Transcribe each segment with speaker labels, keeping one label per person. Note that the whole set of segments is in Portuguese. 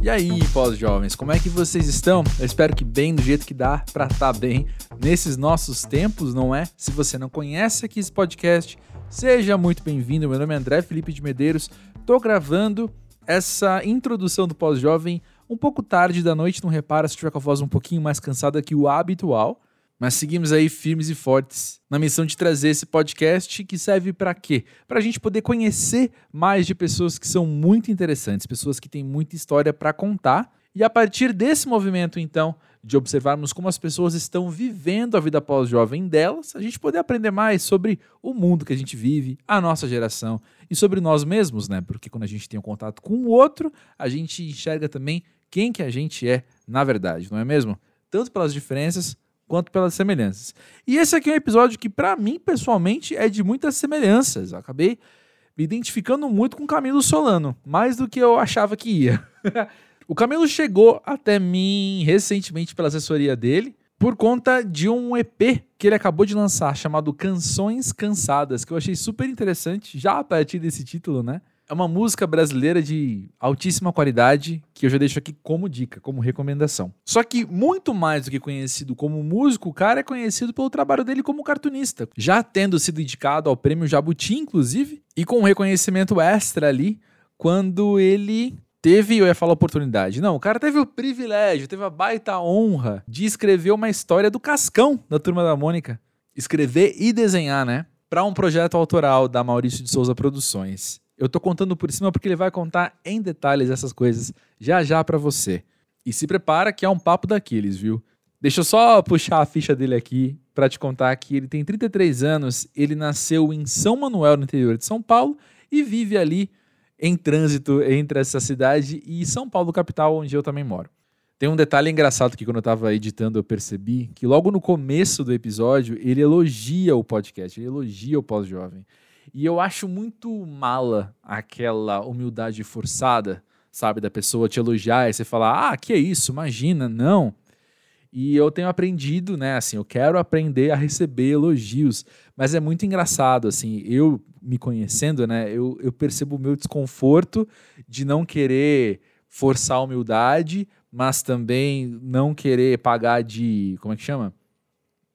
Speaker 1: E aí, pós-jovens, como é que vocês estão? Eu espero que bem, do jeito que dá pra estar tá bem nesses nossos tempos, não é? Se você não conhece aqui esse podcast, seja muito bem-vindo. Meu nome é André Felipe de Medeiros. Tô gravando essa introdução do pós-jovem um pouco tarde da noite, não repara se tiver com a voz um pouquinho mais cansada que o habitual. Mas seguimos aí firmes e fortes na missão de trazer esse podcast que serve para quê? Para a gente poder conhecer mais de pessoas que são muito interessantes, pessoas que têm muita história para contar. E a partir desse movimento, então, de observarmos como as pessoas estão vivendo a vida pós-jovem delas, a gente poder aprender mais sobre o mundo que a gente vive, a nossa geração e sobre nós mesmos, né? Porque quando a gente tem um contato com o outro, a gente enxerga também quem que a gente é na verdade, não é mesmo? Tanto pelas diferenças quanto pelas semelhanças. E esse aqui é um episódio que, para mim, pessoalmente, é de muitas semelhanças. Eu acabei me identificando muito com Camilo Solano, mais do que eu achava que ia. o Camilo chegou até mim recentemente pela assessoria dele, por conta de um EP que ele acabou de lançar, chamado Canções Cansadas, que eu achei super interessante, já a partir desse título, né? É uma música brasileira de altíssima qualidade que eu já deixo aqui como dica, como recomendação. Só que muito mais do que conhecido como músico, o cara é conhecido pelo trabalho dele como cartunista, já tendo sido indicado ao prêmio Jabuti, inclusive, e com um reconhecimento extra ali quando ele teve, eu ia falar oportunidade. Não, o cara teve o privilégio, teve a baita honra de escrever uma história do Cascão da Turma da Mônica. Escrever e desenhar, né? Para um projeto autoral da Maurício de Souza Produções. Eu tô contando por cima porque ele vai contar em detalhes essas coisas já já para você. E se prepara que é um papo daqueles, viu? Deixa eu só puxar a ficha dele aqui para te contar que ele tem 33 anos, ele nasceu em São Manuel, no interior de São Paulo, e vive ali em trânsito entre essa cidade e São Paulo, capital, onde eu também moro. Tem um detalhe engraçado que quando eu estava editando eu percebi que logo no começo do episódio ele elogia o podcast, ele elogia o pós-jovem. E eu acho muito mala aquela humildade forçada, sabe? Da pessoa te elogiar e você falar, ah, que é isso, imagina, não. E eu tenho aprendido, né? Assim, eu quero aprender a receber elogios, mas é muito engraçado, assim, eu me conhecendo, né? Eu, eu percebo o meu desconforto de não querer forçar a humildade, mas também não querer pagar de. Como é que chama?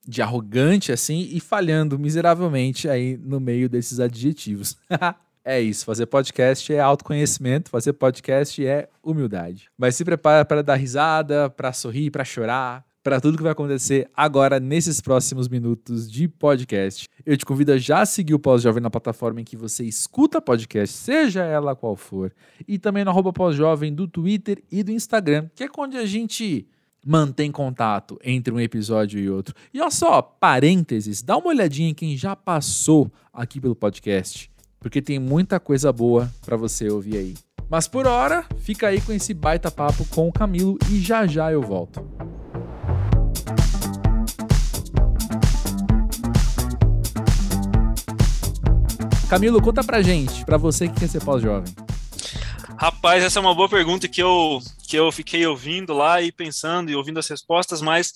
Speaker 1: De arrogante assim e falhando miseravelmente aí no meio desses adjetivos. é isso, fazer podcast é autoconhecimento, fazer podcast é humildade. Mas se prepara para dar risada, para sorrir, para chorar, para tudo que vai acontecer agora nesses próximos minutos de podcast. Eu te convido a já seguir o Pós-Jovem na plataforma em que você escuta podcast, seja ela qual for, e também no arroba Pós-Jovem do Twitter e do Instagram, que é onde a gente mantém contato entre um episódio e outro. E olha só, parênteses, dá uma olhadinha em quem já passou aqui pelo podcast, porque tem muita coisa boa para você ouvir aí. Mas por hora, fica aí com esse baita papo com o Camilo e já já eu volto. Camilo, conta pra gente, pra você que quer ser pós-jovem.
Speaker 2: Rapaz, essa é uma boa pergunta que eu, que eu fiquei ouvindo lá e pensando e ouvindo as respostas, mas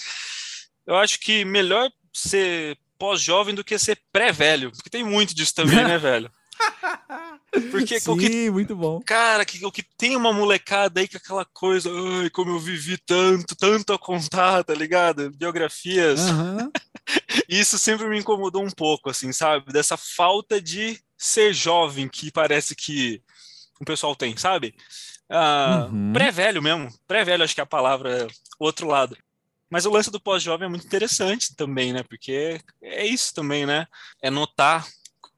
Speaker 2: eu acho que melhor ser pós-jovem do que ser pré-velho, porque tem muito disso também, né, velho?
Speaker 1: Porque Sim, o que, muito bom.
Speaker 2: Cara, que, o que tem uma molecada aí com aquela coisa, ai, como eu vivi tanto, tanto a contar, tá ligado? Biografias. Uhum. Isso sempre me incomodou um pouco, assim, sabe? Dessa falta de ser jovem que parece que o pessoal tem, sabe? Uh, uhum. Pré-velho mesmo. Pré-velho, acho que é a palavra, o outro lado. Mas o lance do pós-jovem é muito interessante também, né? Porque é isso também, né? É notar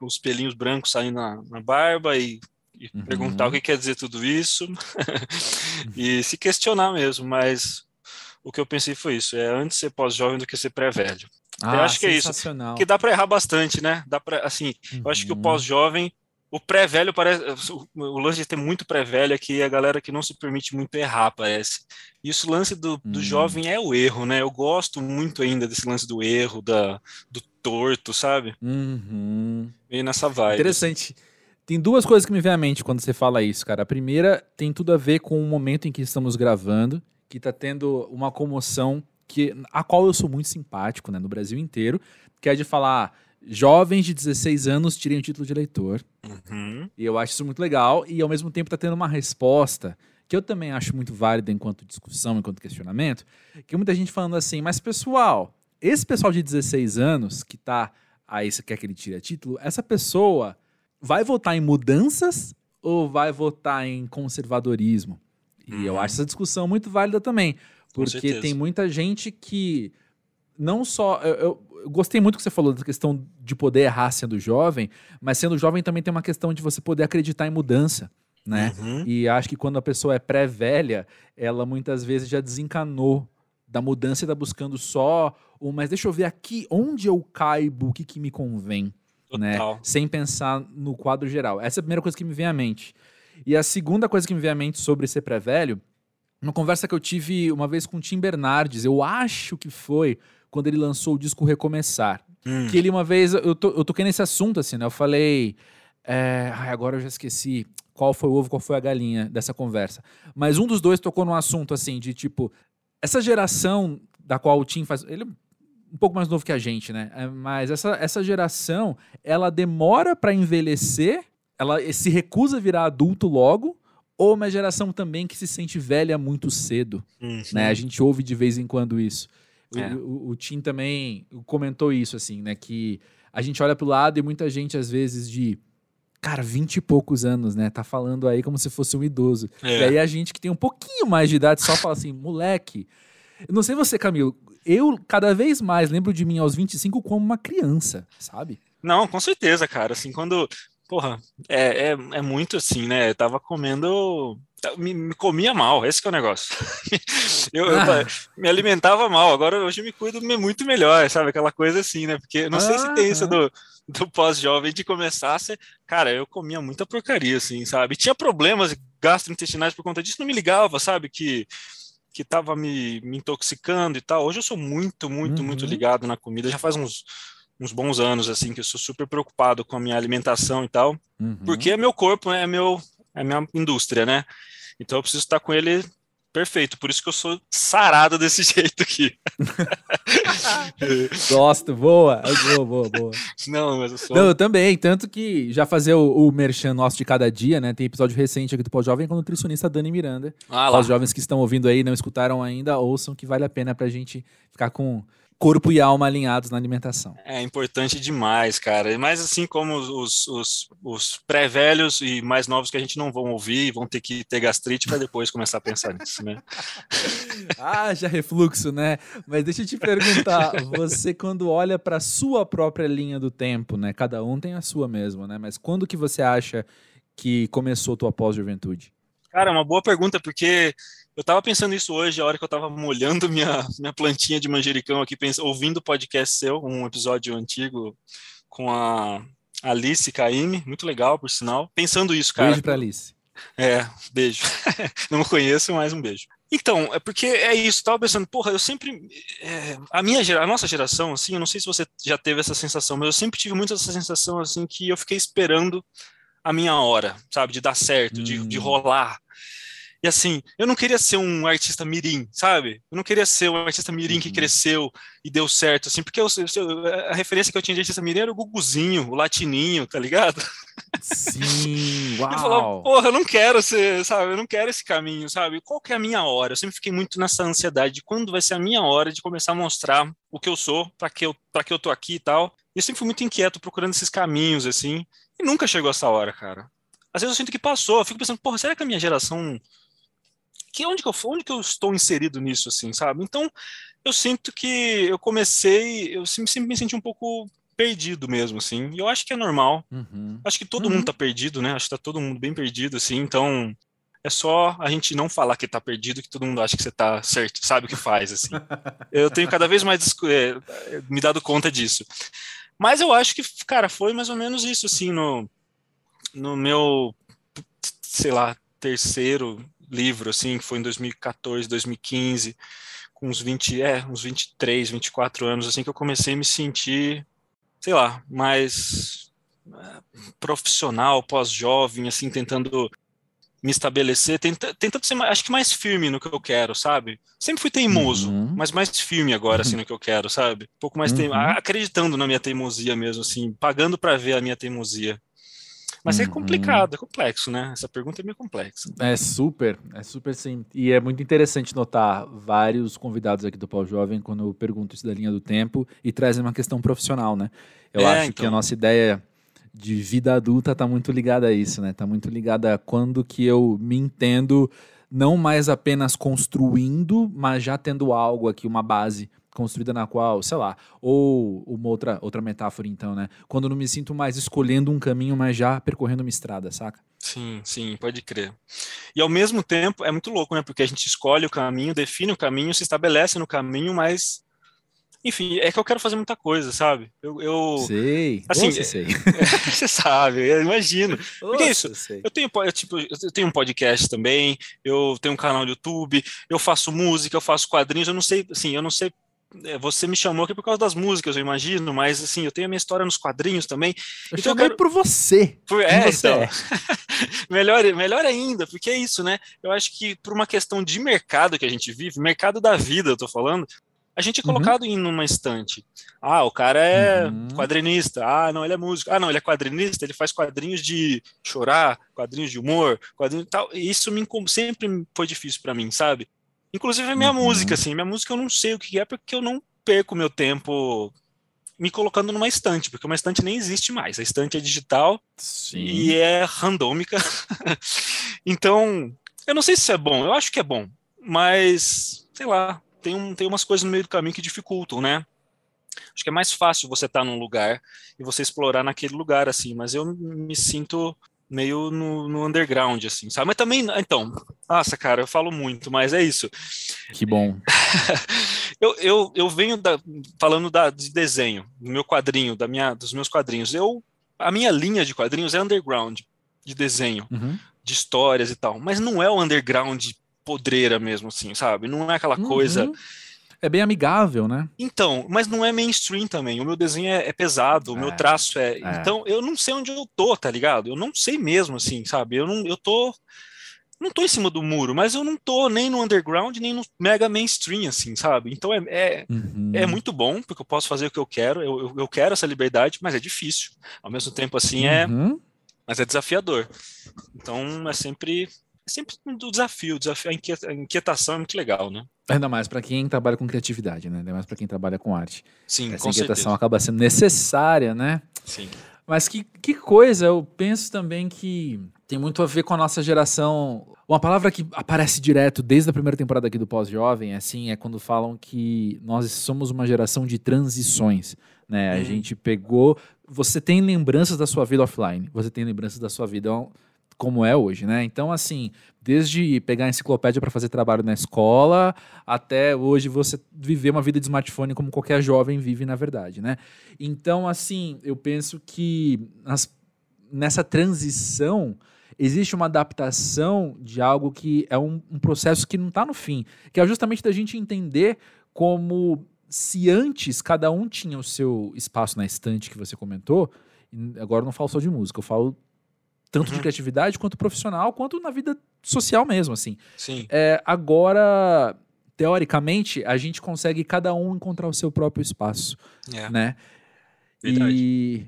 Speaker 2: os pelinhos brancos saindo na, na barba e, e uhum. perguntar o que quer dizer tudo isso e se questionar mesmo. Mas o que eu pensei foi isso: é antes ser pós-jovem do que ser pré-velho. Ah, eu acho que é isso. Que dá para errar bastante, né? Dá para assim, uhum. eu acho que o uhum. pós-jovem o pré-velho parece. O lance de ter muito pré-velho é que a galera que não se permite muito errar, parece. E o lance do, do hum. jovem é o erro, né? Eu gosto muito ainda desse lance do erro, da, do torto, sabe?
Speaker 1: Uhum.
Speaker 2: E nessa vibe.
Speaker 1: Interessante. Tem duas coisas que me vêm à mente quando você fala isso, cara. A primeira tem tudo a ver com o momento em que estamos gravando, que tá tendo uma comoção que, a qual eu sou muito simpático, né, no Brasil inteiro, que é de falar jovens de 16 anos tirem o título de eleitor.
Speaker 2: Uhum.
Speaker 1: E eu acho isso muito legal. E ao mesmo tempo está tendo uma resposta que eu também acho muito válida enquanto discussão, enquanto questionamento, que muita gente falando assim, mas pessoal, esse pessoal de 16 anos que tá aí, você quer que ele tire a título, essa pessoa vai votar em mudanças ou vai votar em conservadorismo? E uhum. eu acho essa discussão muito válida também, porque tem muita gente que não só. Eu, eu, eu, gostei muito que você falou da questão de poder errar sendo jovem, mas sendo jovem também tem uma questão de você poder acreditar em mudança. Né? Uhum. E acho que quando a pessoa é pré-velha, ela muitas vezes já desencanou da mudança e está buscando só o, mas deixa eu ver aqui onde eu caibo, o que, que me convém. Né? Sem pensar no quadro geral. Essa é a primeira coisa que me vem à mente. E a segunda coisa que me vem à mente sobre ser pré-velho, uma conversa que eu tive uma vez com o Tim Bernardes, eu acho que foi quando ele lançou o disco Recomeçar. Hum. Que ele uma vez, eu, to, eu toquei nesse assunto, assim, né? Eu falei. É, ai, agora eu já esqueci qual foi o ovo, qual foi a galinha dessa conversa. Mas um dos dois tocou num assunto, assim, de tipo. Essa geração da qual o Tim faz. Ele é um pouco mais novo que a gente, né? É, mas essa, essa geração, ela demora para envelhecer, ela se recusa a virar adulto logo, ou uma geração também que se sente velha muito cedo, uhum. né? A gente ouve de vez em quando isso. É. O, o, o, Tim também comentou isso, assim, né? Que a gente olha pro lado e muita gente, às vezes, de cara, vinte e poucos anos, né? Tá falando aí como se fosse um idoso. É. E aí a gente que tem um pouquinho mais de idade só fala assim, moleque. Eu não sei você, Camilo, eu cada vez mais lembro de mim aos 25 como uma criança, sabe?
Speaker 2: Não, com certeza, cara. Assim, quando. Porra, é, é, é muito assim, né? Eu tava comendo. Me, me comia mal, esse que é o negócio. eu, eu ah. me alimentava mal, agora hoje eu me cuido muito melhor, sabe? Aquela coisa assim, né? Porque não ah, sei se tem isso do, do pós-jovem de começar a ser. Cara, eu comia muita porcaria, assim, sabe? Tinha problemas gastrointestinais por conta disso, não me ligava, sabe? Que que estava me, me, intoxicando e tal. Hoje eu sou muito, muito, uhum. muito ligado na comida. Já faz uns, uns bons anos assim que eu sou super preocupado com a minha alimentação e tal, uhum. porque é meu corpo, né, é meu é minha indústria, né? Então eu preciso estar com ele Perfeito, por isso que eu sou sarado desse jeito aqui.
Speaker 1: Gosto, boa, boa, boa, boa.
Speaker 2: Não, mas eu sou.
Speaker 1: Não, eu também, tanto que já fazer o, o merchan nosso de cada dia, né? Tem episódio recente aqui do Pós-Jovem com a nutricionista Dani Miranda. Ah. Os jovens que estão ouvindo aí não escutaram ainda, ouçam que vale a pena pra gente ficar com corpo e alma alinhados na alimentação.
Speaker 2: É importante demais, cara. Mas assim como os, os, os pré-velhos e mais novos que a gente não vão ouvir, vão ter que ter gastrite para depois começar a pensar nisso, né?
Speaker 1: ah, já refluxo, né? Mas deixa eu te perguntar, você quando olha para sua própria linha do tempo, né? Cada um tem a sua mesmo, né? Mas quando que você acha que começou tua pós-juventude?
Speaker 2: Cara, uma boa pergunta, porque eu tava pensando isso hoje, a hora que eu tava molhando minha, minha plantinha de manjericão aqui, pensando, ouvindo o podcast seu, um episódio antigo com a Alice Caime, muito legal, por sinal. Pensando isso, cara.
Speaker 1: Beijo pra Alice.
Speaker 2: É, beijo. Não conheço, mas um beijo. Então, é porque é isso, tava pensando, porra, eu sempre. É, a minha a nossa geração, assim, eu não sei se você já teve essa sensação, mas eu sempre tive muito essa sensação, assim, que eu fiquei esperando a minha hora, sabe, de dar certo, hum. de, de hum. rolar. E assim, eu não queria ser um artista mirim, sabe? Eu não queria ser um artista mirim que uhum. cresceu e deu certo, assim, porque eu, a referência que eu tinha de artista mirim era o Guguzinho, o Latininho, tá ligado?
Speaker 1: Sim, uau!
Speaker 2: Eu falava, porra, eu não quero ser, sabe? Eu não quero esse caminho, sabe? Qual que é a minha hora? Eu sempre fiquei muito nessa ansiedade de quando vai ser a minha hora de começar a mostrar o que eu sou, para que eu, para que eu tô aqui e tal. E eu sempre fui muito inquieto procurando esses caminhos, assim, e nunca chegou essa hora, cara. Às vezes eu sinto que passou, eu fico pensando, porra, será que a minha geração que onde que eu onde que eu estou inserido nisso assim, sabe? Então, eu sinto que eu comecei, eu sempre, sempre me senti um pouco perdido mesmo, assim. E eu acho que é normal. Uhum. Acho que todo uhum. mundo tá perdido, né? Acho que tá todo mundo bem perdido, assim. Então, é só a gente não falar que tá perdido, que todo mundo acha que você tá certo, sabe o que faz, assim. eu tenho cada vez mais é, me dado conta disso. Mas eu acho que, cara, foi mais ou menos isso, assim, no, no meu, sei lá, terceiro livro, assim, que foi em 2014, 2015, com uns 20, é, uns 23, 24 anos, assim, que eu comecei a me sentir, sei lá, mais é, profissional, pós-jovem, assim, tentando me estabelecer, tenta, tentando ser, acho que mais firme no que eu quero, sabe? Sempre fui teimoso, uhum. mas mais firme agora, assim, no que eu quero, sabe? Um pouco mais uhum. acreditando na minha teimosia mesmo, assim, pagando para ver a minha teimosia. Mas é uhum. é complicado, é complexo, né? Essa pergunta é meio complexa.
Speaker 1: É super, é super sim. E é muito interessante notar vários convidados aqui do Pau Jovem quando eu pergunto isso da linha do tempo e trazem uma questão profissional, né? Eu é, acho então... que a então. nossa ideia de vida adulta tá muito ligada a isso, né? Tá muito ligada a quando que eu me entendo não mais apenas construindo, mas já tendo algo aqui, uma base construída na qual, sei lá, ou uma outra, outra metáfora então, né? Quando eu não me sinto mais escolhendo um caminho, mas já percorrendo uma estrada, saca?
Speaker 2: Sim, sim, pode crer. E ao mesmo tempo é muito louco, né? Porque a gente escolhe o caminho, define o caminho, se estabelece no caminho, mas enfim, é que eu quero fazer muita coisa, sabe? Eu, eu
Speaker 1: sei.
Speaker 2: Assim,
Speaker 1: você sei.
Speaker 2: você sabe, eu imagino. Porque é isso. Eu tenho, eu, tipo, eu tenho um podcast também, eu tenho um canal no YouTube, eu faço música, eu faço quadrinhos, eu não sei, assim, eu não sei você me chamou aqui por causa das músicas, eu imagino, mas assim, eu tenho a minha história nos quadrinhos também.
Speaker 1: Eu então, chamei eu quero... por você.
Speaker 2: Por... É, você então. É. melhor, melhor ainda, porque é isso, né? Eu acho que por uma questão de mercado que a gente vive, mercado da vida, eu tô falando, a gente é uhum. colocado uhum. em uma estante. Ah, o cara é uhum. quadrinista. Ah, não, ele é músico. Ah, não, ele é quadrinista, ele faz quadrinhos de chorar, quadrinhos de humor, quadrinhos tal. E isso me, sempre foi difícil para mim, sabe? Inclusive a minha uhum. música, assim, minha música eu não sei o que é porque eu não perco meu tempo me colocando numa estante, porque uma estante nem existe mais. A estante é digital Sim. e é randômica. então, eu não sei se isso é bom, eu acho que é bom, mas sei lá, tem, um, tem umas coisas no meio do caminho que dificultam, né? Acho que é mais fácil você estar tá num lugar e você explorar naquele lugar, assim, mas eu me sinto meio no, no, underground, assim, sabe? Mas também, então, nossa, cara, eu falo muito, mas é isso.
Speaker 1: Que bom.
Speaker 2: eu, eu, eu venho da, falando da, de desenho, do meu quadrinho, da minha, dos meus quadrinhos. Eu, a minha linha de quadrinhos é underground, de desenho, uhum. de histórias e tal, mas não é o underground podreira mesmo, assim, sabe? Não é aquela uhum. coisa
Speaker 1: é bem amigável, né?
Speaker 2: Então, mas não é mainstream também. O meu desenho é, é pesado, o é, meu traço é... é... Então, eu não sei onde eu tô, tá ligado? Eu não sei mesmo, assim, sabe? Eu não, eu tô não tô em cima do muro, mas eu não tô nem no underground, nem no mega mainstream, assim, sabe? Então é, é, uhum. é muito bom, porque eu posso fazer o que eu quero, eu, eu, eu, quero essa liberdade, mas é difícil. Ao mesmo tempo, assim, é. Uhum. Mas é desafiador. Então é sempre é sempre um desafio, desafio a inquietação é muito legal, né?
Speaker 1: Ainda mais para quem trabalha com criatividade, né? Ainda mais para quem trabalha com arte.
Speaker 2: Sim,
Speaker 1: Essa inquietação
Speaker 2: certeza.
Speaker 1: acaba sendo necessária, né?
Speaker 2: Sim.
Speaker 1: Mas que, que coisa, eu penso também que tem muito a ver com a nossa geração. Uma palavra que aparece direto desde a primeira temporada aqui do Pós-Jovem, assim, é quando falam que nós somos uma geração de transições, né? A uhum. gente pegou... Você tem lembranças da sua vida offline, você tem lembranças da sua vida como é hoje, né? Então, assim, desde pegar a enciclopédia para fazer trabalho na escola, até hoje você viver uma vida de smartphone como qualquer jovem vive, na verdade, né? Então, assim, eu penso que nas, nessa transição existe uma adaptação de algo que é um, um processo que não está no fim, que é justamente da gente entender como se antes cada um tinha o seu espaço na estante que você comentou, agora eu não falo só de música, eu falo tanto uhum. de criatividade quanto profissional, quanto na vida social mesmo, assim.
Speaker 2: Sim.
Speaker 1: É, agora, teoricamente, a gente consegue cada um encontrar o seu próprio espaço, é. né? Verdade. E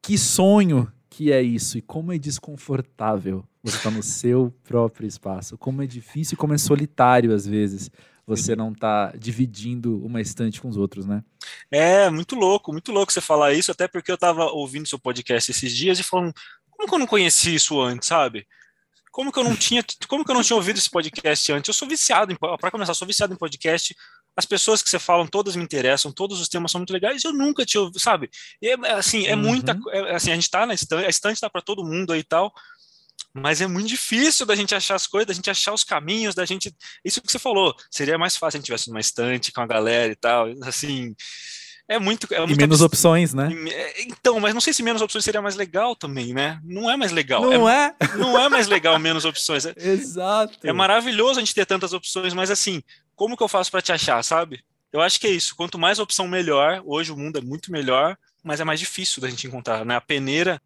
Speaker 1: que sonho que é isso e como é desconfortável você estar tá no seu próprio espaço, como é difícil e como é solitário às vezes você não tá dividindo uma estante com os outros, né?
Speaker 2: É, muito louco, muito louco você falar isso, até porque eu tava ouvindo seu podcast esses dias e falando, como que eu não conheci isso antes, sabe? Como que eu não tinha, como que eu não tinha ouvido esse podcast antes? Eu sou viciado em, para começar, sou viciado em podcast. As pessoas que você falam, todas me interessam, todos os temas são muito legais. Eu nunca tinha ouvido, sabe? É, assim, é uhum. muita, é, assim, a gente tá na estante, a estante tá para todo mundo aí e tal. Mas é muito difícil da gente achar as coisas, da gente achar os caminhos, da gente. Isso que você falou, seria mais fácil se a gente tivesse numa estante com a galera e tal. Assim, é muito. É
Speaker 1: muito e menos abs... opções, né?
Speaker 2: É, então, mas não sei se menos opções seria mais legal também, né? Não é mais legal.
Speaker 1: Não é?
Speaker 2: é? Não é mais legal menos opções. É,
Speaker 1: Exato.
Speaker 2: É maravilhoso a gente ter tantas opções, mas assim, como que eu faço para te achar, sabe? Eu acho que é isso. Quanto mais opção, melhor. Hoje o mundo é muito melhor, mas é mais difícil da gente encontrar, né? A peneira,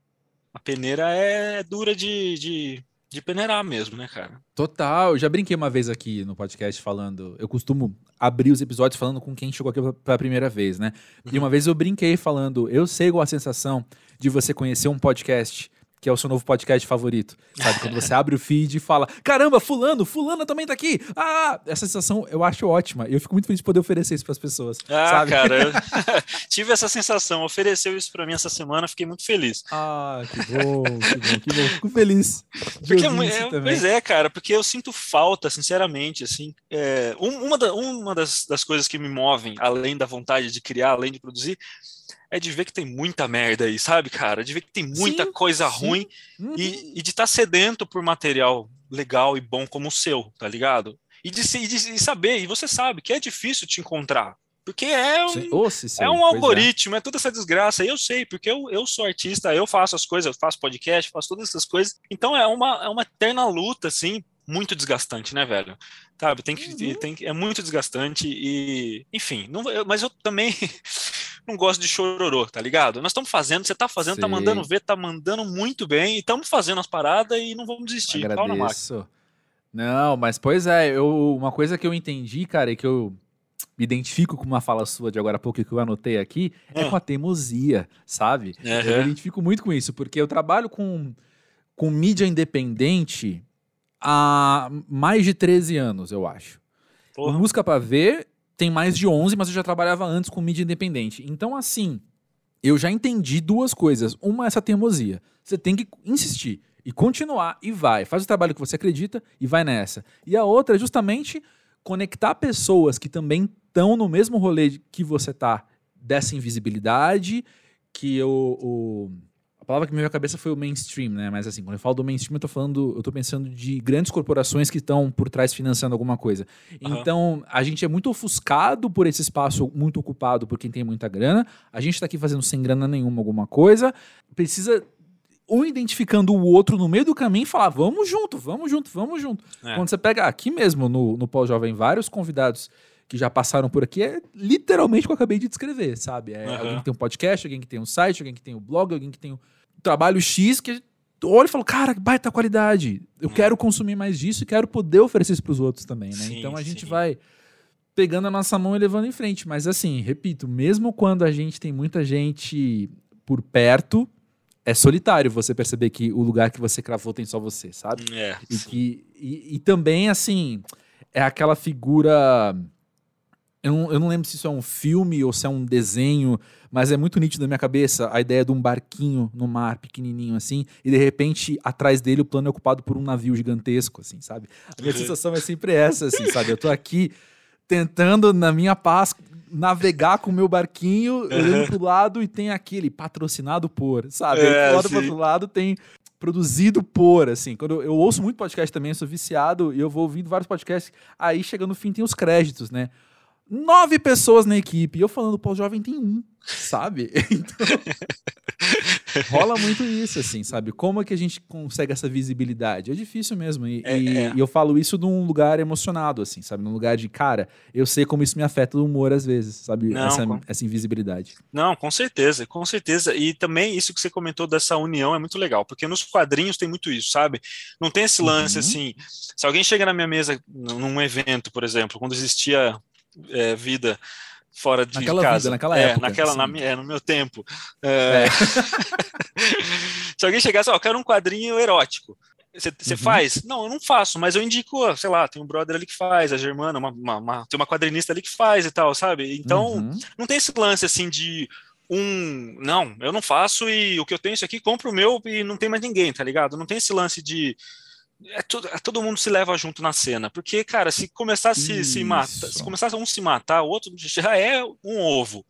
Speaker 2: a peneira é dura de, de de peneirar mesmo, né, cara?
Speaker 1: Total. Eu já brinquei uma vez aqui no podcast falando. Eu costumo abrir os episódios falando com quem chegou aqui pela primeira vez, né? Uhum. E uma vez eu brinquei falando. Eu sei qual a sensação de você conhecer um podcast que é o seu novo podcast favorito. Sabe? Quando você abre o feed e fala: caramba, Fulano, Fulana também tá aqui. Ah, essa sensação eu acho ótima. E eu fico muito feliz de poder oferecer isso para as pessoas.
Speaker 2: Ah,
Speaker 1: sabe?
Speaker 2: cara, eu tive essa sensação. Ofereceu isso para mim essa semana, fiquei muito feliz.
Speaker 1: Ah, que bom, que bom, que bom. Fico feliz.
Speaker 2: Porque, é, pois é, cara, porque eu sinto falta, sinceramente, assim. É, uma, da, uma das, das coisas que me movem, além da vontade de criar, além de produzir, é de ver que tem muita merda aí, sabe, cara? De ver que tem muita sim, coisa sim. ruim uhum. e, e, de estar tá sedento por material legal e bom como o seu, tá ligado? E de, e de e saber, e você sabe que é difícil te encontrar. Porque é um, oh, é um é. algoritmo, é. é. toda essa desgraça. Eu sei, porque eu, eu sou artista, eu faço as coisas, faço podcast, faço todas essas coisas. Então é uma, é uma eterna luta, assim, muito desgastante, né, velho? Sabe, tem que, uhum. tem é muito desgastante e, enfim, não, eu, mas eu também não gosto de chororô, tá ligado? Nós estamos fazendo, você tá fazendo, Sim. tá mandando ver, tá mandando muito bem, e estamos fazendo as paradas e não vamos desistir.
Speaker 1: Agradeço. Não, mas pois é, eu, uma coisa que eu entendi, cara, e que eu me identifico com uma fala sua de agora há pouco que eu anotei aqui, é ah. com a teimosia, sabe? Uhum. Eu me identifico muito com isso, porque eu trabalho com, com mídia independente há mais de 13 anos, eu acho. Porra. Música para Ver tem mais de 11, mas eu já trabalhava antes com mídia independente. Então, assim, eu já entendi duas coisas. Uma é essa teimosia. Você tem que insistir e continuar e vai. Faz o trabalho que você acredita e vai nessa. E a outra é justamente conectar pessoas que também estão no mesmo rolê que você tá dessa invisibilidade, que o, o palavra que me veio à cabeça foi o mainstream, né? Mas assim, quando eu falo do mainstream, eu tô falando, eu tô pensando de grandes corporações que estão por trás financiando alguma coisa. Uhum. Então, a gente é muito ofuscado por esse espaço muito ocupado por quem tem muita grana. A gente tá aqui fazendo sem grana nenhuma alguma coisa. Precisa um identificando o outro no meio do caminho e falar: vamos junto, vamos junto, vamos junto. É. Quando você pega aqui mesmo no, no Pós-Jovem vários convidados que já passaram por aqui é literalmente o que eu acabei de descrever, sabe? É uhum. alguém que tem um podcast, alguém que tem um site, alguém que tem um blog, alguém que tem um trabalho X que olha e fala, cara, baita qualidade. Eu hum. quero consumir mais disso e quero poder oferecer isso para os outros também, né? Sim, então a gente sim. vai pegando a nossa mão e levando em frente. Mas assim, repito, mesmo quando a gente tem muita gente por perto, é solitário você perceber que o lugar que você cravou tem só você, sabe?
Speaker 2: É,
Speaker 1: e, que, e, e também, assim, é aquela figura eu não, eu não lembro se isso é um filme ou se é um desenho, mas é muito nítido na minha cabeça a ideia de um barquinho no mar, pequenininho assim, e de repente atrás dele o plano é ocupado por um navio gigantesco, assim, sabe? A minha sensação é sempre essa, assim, sabe? Eu tô aqui tentando, na minha paz, navegar com o meu barquinho, olhando pro lado e tem aquele patrocinado por, sabe? É, do pro outro lado tem produzido por, assim. Quando eu, eu, ouço muito podcast também, eu sou viciado e eu vou ouvindo vários podcasts. Aí chega no fim tem os créditos, né? Nove pessoas na equipe. E eu falando, pô, o jovem tem um, sabe? Então, rola muito isso, assim, sabe? Como é que a gente consegue essa visibilidade? É difícil mesmo. E, é, e, é. e eu falo isso num lugar emocionado, assim, sabe? Num lugar de, cara, eu sei como isso me afeta o humor às vezes, sabe? Não, essa, com... essa invisibilidade.
Speaker 2: Não, com certeza, com certeza. E também isso que você comentou dessa união é muito legal, porque nos quadrinhos tem muito isso, sabe? Não tem esse lance uhum. assim. Se alguém chega na minha mesa num evento, por exemplo, quando existia é, vida fora de
Speaker 1: naquela
Speaker 2: casa.
Speaker 1: Vida, naquela
Speaker 2: é,
Speaker 1: época.
Speaker 2: Naquela, na, é, no meu tempo. É... é. Se alguém chegasse, ó, eu quero um quadrinho erótico. Você uhum. faz? Não, eu não faço, mas eu indico, sei lá, tem um brother ali que faz, a Germana, uma, uma, uma, tem uma quadrinista ali que faz e tal, sabe? Então, uhum. não tem esse lance assim de um. Não, eu não faço e o que eu tenho isso aqui, compro o meu e não tem mais ninguém, tá ligado? Não tem esse lance de é tudo, é, todo mundo se leva junto na cena. Porque, cara, se começar a se, se matar, se começar um se matar, o outro já é um ovo.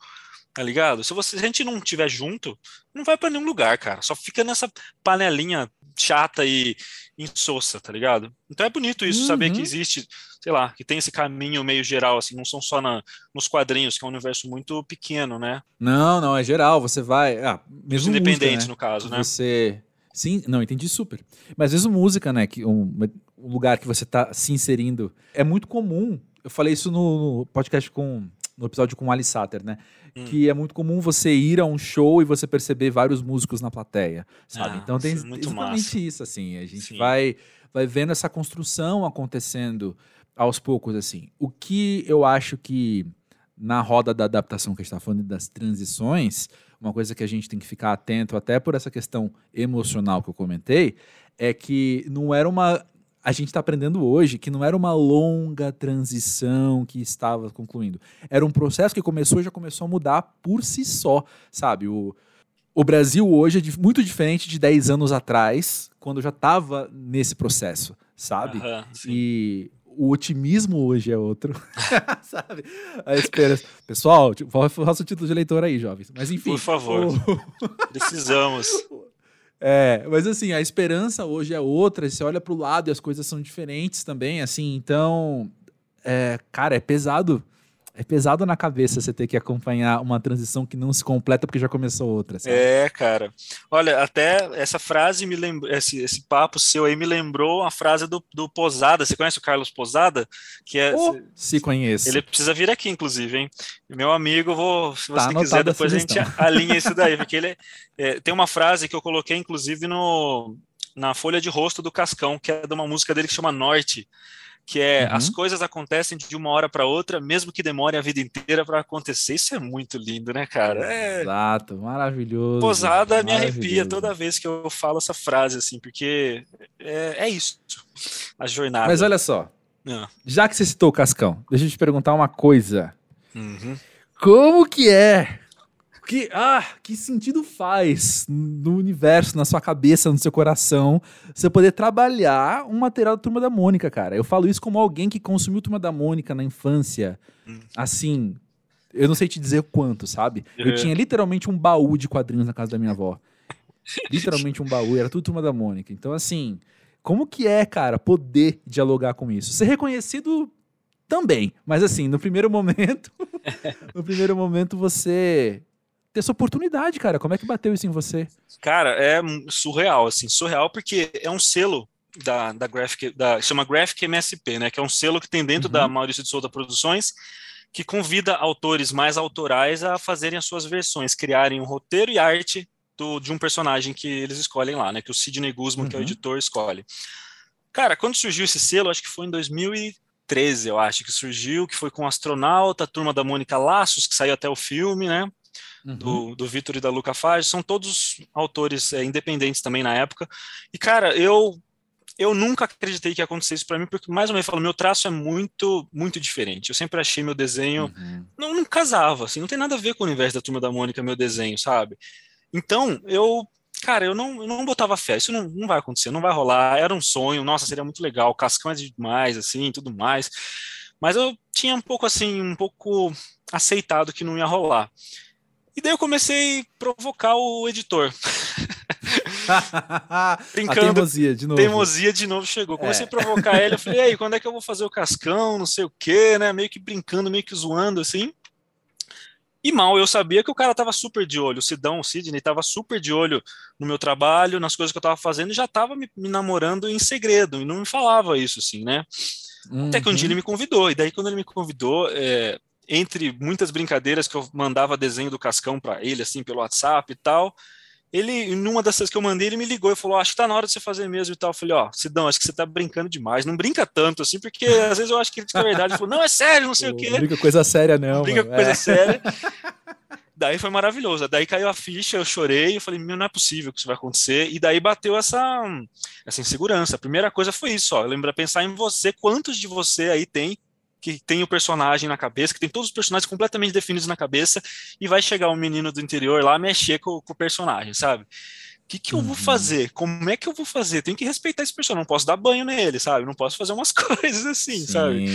Speaker 2: Tá ligado? Se, você, se a gente não tiver junto, não vai para nenhum lugar, cara. Só fica nessa panelinha chata e insossa, tá ligado? Então é bonito isso, uhum. saber que uhum. existe, sei lá, que tem esse caminho meio geral, assim, não são só na, nos quadrinhos, que é um universo muito pequeno, né?
Speaker 1: Não, não, é geral. Você vai. Ah, mesmo
Speaker 2: independente,
Speaker 1: música, né?
Speaker 2: no caso, né?
Speaker 1: Você Sim, não, entendi super. Mas às vezes música, né, que um, um lugar que você está se inserindo, é muito comum. Eu falei isso no, no podcast com no episódio com o Ali Satter, né? Hum. Que é muito comum você ir a um show e você perceber vários músicos na plateia, sabe? Ah, então tem é exatamente massa. isso, assim. A gente vai, vai vendo essa construção acontecendo aos poucos, assim. O que eu acho que na roda da adaptação que a gente está falando das transições, uma coisa que a gente tem que ficar atento, até por essa questão emocional que eu comentei, é que não era uma. A gente está aprendendo hoje que não era uma longa transição que estava concluindo. Era um processo que começou e já começou a mudar por si só, sabe? O, o Brasil hoje é muito diferente de 10 anos atrás, quando já estava nesse processo, sabe? Uhum, e o otimismo hoje é outro, sabe? A esperança. Pessoal, faça o título de leitor aí, jovens. Mas enfim.
Speaker 2: Por favor. O... Precisamos.
Speaker 1: É, mas assim, a esperança hoje é outra. Você olha para o lado e as coisas são diferentes também, assim. Então, é, cara, é pesado é pesado na cabeça você ter que acompanhar uma transição que não se completa porque já começou outra.
Speaker 2: Sabe? É, cara. Olha, até essa frase me lembrou, esse, esse papo seu aí me lembrou a frase do, do Posada. Você conhece o Carlos Posada?
Speaker 1: Que é, oh, se, conhece.
Speaker 2: Ele precisa vir aqui, inclusive, hein? Meu amigo, vou, se tá você tá quiser, depois a, a gente alinha isso daí, porque ele é, tem uma frase que eu coloquei, inclusive, no, na folha de rosto do Cascão, que é de uma música dele que chama Norte que é uhum. as coisas acontecem de uma hora para outra, mesmo que demore a vida inteira para acontecer. Isso é muito lindo, né, cara?
Speaker 1: É... Exato, maravilhoso.
Speaker 2: Posada me arrepia toda vez que eu falo essa frase, assim, porque é, é isso, a jornada.
Speaker 1: Mas olha só, ah. já que você citou o Cascão, deixa eu te perguntar uma coisa. Uhum. Como que é que, ah, que sentido faz no universo, na sua cabeça, no seu coração, você poder trabalhar um material da Turma da Mônica, cara? Eu falo isso como alguém que consumiu Turma da Mônica na infância. Hum. Assim, eu não sei te dizer quanto, sabe? Eu tinha literalmente um baú de quadrinhos na casa da minha avó. literalmente um baú, era tudo Turma da Mônica. Então, assim, como que é, cara, poder dialogar com isso? Ser reconhecido também, mas assim, no primeiro momento, no primeiro momento você essa oportunidade, cara. Como é que bateu isso em você?
Speaker 2: Cara, é surreal, assim, surreal porque é um selo da, da Graphic, da, chama Graphic MSP, né, que é um selo que tem dentro uhum. da Maurício de Souza Produções, que convida autores mais autorais a fazerem as suas versões, criarem um roteiro e arte do, de um personagem que eles escolhem lá, né, que o Sidney Guzman, uhum. que é o uhum. editor, escolhe. Cara, quando surgiu esse selo, acho que foi em 2013, eu acho que surgiu, que foi com o Astronauta, a Turma da Mônica Laços, que saiu até o filme, né, uhum. do, do Vitor e da Luca Fage, são todos autores é, independentes também na época. E, cara, eu eu nunca acreditei que ia acontecer isso para mim, porque, mais ou menos, eu falo, meu traço é muito, muito diferente. Eu sempre achei meu desenho. Uhum. Não, não casava, assim, não tem nada a ver com o universo da turma da Mônica, meu desenho, sabe? Então, eu. Cara, eu não, eu não botava fé, isso não, não vai acontecer, não vai rolar. Era um sonho, nossa, seria muito legal, Cascão é demais, assim, tudo mais. Mas eu tinha um pouco, assim, um pouco aceitado que não ia rolar. E daí eu comecei a provocar o editor.
Speaker 1: Brincando. A teimosia de novo.
Speaker 2: Teimosia de novo chegou. Comecei é. a provocar ele. Eu falei, aí, quando é que eu vou fazer o cascão? Não sei o quê, né? Meio que brincando, meio que zoando, assim. E mal eu sabia que o cara tava super de olho, o Sidão, o Sidney, tava super de olho no meu trabalho, nas coisas que eu tava fazendo, e já tava me, me namorando em segredo, e não me falava isso, assim, né? Uhum. Até que um dia uhum. ele me convidou, e daí quando ele me convidou, é, entre muitas brincadeiras que eu mandava desenho do Cascão para ele, assim, pelo WhatsApp e tal, ele, numa dessas que eu mandei, ele me ligou e falou: Acho que tá na hora de você fazer mesmo e tal. Eu falei: Ó, oh, Sidão, acho que você tá brincando demais. Não brinca tanto, assim, porque às vezes eu acho que ele tinha verdade. Ele falou: Não, é sério, não sei o quê. Não
Speaker 1: brinca coisa séria, não. não
Speaker 2: brinca com coisa é. séria. Daí foi maravilhoso. Daí caiu a ficha, eu chorei, eu falei, meu, não é possível que isso vai acontecer. E daí bateu essa, essa insegurança. A primeira coisa foi isso, ó. Lembra pensar em você, quantos de você aí tem que tem o personagem na cabeça, que tem todos os personagens completamente definidos na cabeça, e vai chegar um menino do interior lá mexer com, com o personagem, sabe? O que, que eu vou uhum. fazer? Como é que eu vou fazer? Tenho que respeitar esse personagem, não posso dar banho nele, sabe? Não posso fazer umas coisas assim, sim, sabe?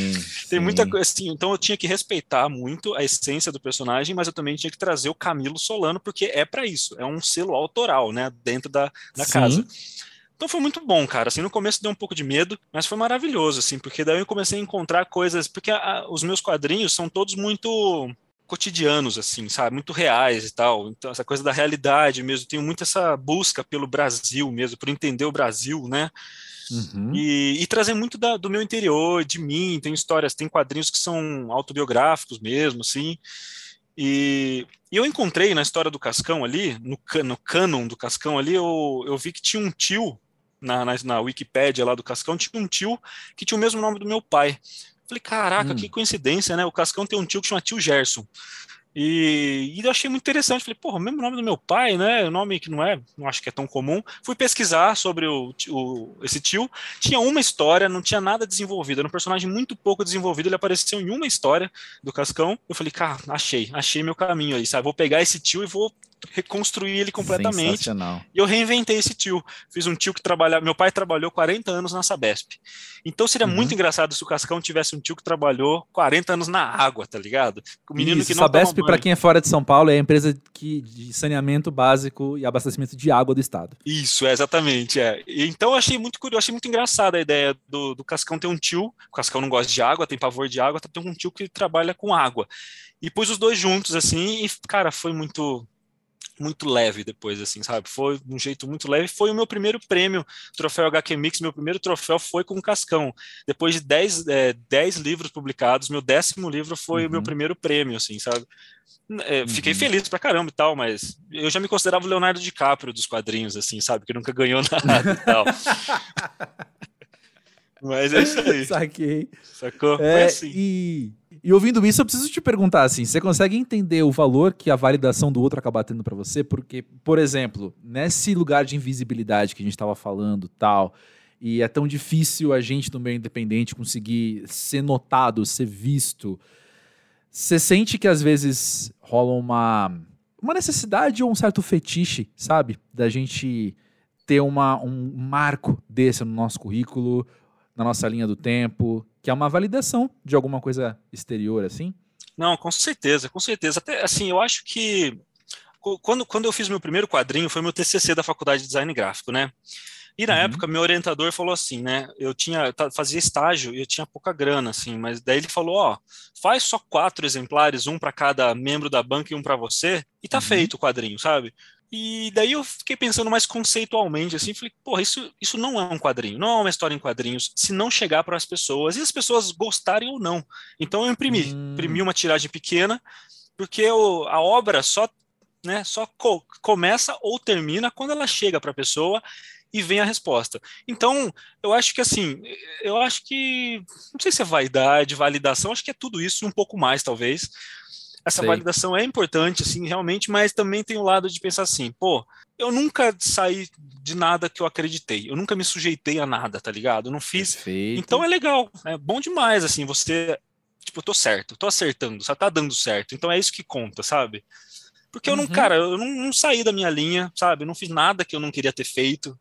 Speaker 2: Tem sim. muita coisa assim, então eu tinha que respeitar muito a essência do personagem, mas eu também tinha que trazer o Camilo Solano, porque é para isso, é um selo autoral, né, dentro da, da casa. Então foi muito bom, cara. Assim, no começo deu um pouco de medo, mas foi maravilhoso, assim, porque daí eu comecei a encontrar coisas, porque a, os meus quadrinhos são todos muito cotidianos, assim, sabe, muito reais e tal. Então essa coisa da realidade mesmo, tenho muito essa busca pelo Brasil mesmo, por entender o Brasil, né? Uhum. E, e, trazer muito da, do meu interior, de mim. Tem histórias, tem quadrinhos que são autobiográficos mesmo, assim. E, e eu encontrei na história do Cascão ali, no, no canon do Cascão ali, eu, eu vi que tinha um tio na, na, na Wikipédia lá do Cascão, tinha um tio que tinha o mesmo nome do meu pai. Falei, caraca, hum. que coincidência, né? O Cascão tem um tio que chama tio Gerson. E, e eu achei muito interessante. Falei, porra, o mesmo nome do meu pai, né? O nome que não é, não acho que é tão comum. Fui pesquisar sobre o, o, esse tio. Tinha uma história, não tinha nada desenvolvido. Era um personagem muito pouco desenvolvido. Ele apareceu em uma história do Cascão. Eu falei, cara, achei, achei meu caminho aí, sabe? Vou pegar esse tio e vou reconstruir ele completamente. E eu reinventei esse tio. Fiz um tio que trabalhava. Meu pai trabalhou 40 anos na Sabesp. Então seria uhum. muito engraçado se o Cascão tivesse um tio que trabalhou 40 anos na água, tá ligado?
Speaker 1: O menino Isso, que não Sabesp, para quem é fora de São Paulo, é a empresa que, de saneamento básico e abastecimento de água do estado.
Speaker 2: Isso, é, exatamente. É. Então eu achei muito curioso, achei muito engraçada a ideia do, do Cascão ter um tio. O Cascão não gosta de água, tem pavor de água, tá tem um tio que trabalha com água. E pus os dois juntos, assim, e, cara, foi muito muito leve depois, assim, sabe? Foi de um jeito muito leve. Foi o meu primeiro prêmio, troféu HQ Mix, meu primeiro troféu foi com o Cascão. Depois de 10 é, dez livros publicados, meu décimo livro foi uhum. o meu uhum. primeiro prêmio, assim, sabe? É, fiquei uhum. feliz pra caramba e tal, mas eu já me considerava o Leonardo DiCaprio dos quadrinhos, assim, sabe? Que nunca ganhou nada e tal. mas é isso aí.
Speaker 1: Saquei.
Speaker 2: Sacou?
Speaker 1: É, assim. E e ouvindo isso, eu preciso te perguntar assim: você consegue entender o valor que a validação do outro acaba tendo para você? Porque, por exemplo, nesse lugar de invisibilidade que a gente estava falando, tal, e é tão difícil a gente no meio independente conseguir ser notado, ser visto. Você sente que às vezes rola uma uma necessidade ou um certo fetiche, sabe, da gente ter uma, um marco desse no nosso currículo, na nossa linha do tempo, que é uma validação de alguma coisa exterior, assim?
Speaker 2: Não, com certeza, com certeza. Até assim, eu acho que quando, quando eu fiz meu primeiro quadrinho, foi meu TCC da Faculdade de Design Gráfico, né? E na uhum. época, meu orientador falou assim, né? Eu tinha fazia estágio e eu tinha pouca grana, assim, mas daí ele falou: ó, faz só quatro exemplares, um para cada membro da banca e um para você, e tá uhum. feito o quadrinho, sabe? E daí eu fiquei pensando mais conceitualmente, assim, falei, porra, isso, isso não é um quadrinho, não é uma história em quadrinhos, se não chegar para as pessoas, e as pessoas gostarem ou não. Então eu imprimi, hum. imprimi uma tiragem pequena, porque eu, a obra só, né, só co começa ou termina quando ela chega para a pessoa e vem a resposta. Então, eu acho que assim, eu acho que, não sei se é vaidade, validação, acho que é tudo isso, um pouco mais, talvez, essa Sei. validação é importante, assim, realmente, mas também tem o lado de pensar assim, pô, eu nunca saí de nada que eu acreditei, eu nunca me sujeitei a nada, tá ligado? Eu não fiz. Perfeito. Então é legal, é bom demais, assim, você, tipo, eu tô certo, tô acertando, só tá dando certo, então é isso que conta, sabe? Porque eu não, uhum. cara, eu não, não saí da minha linha, sabe? Eu não fiz nada que eu não queria ter feito,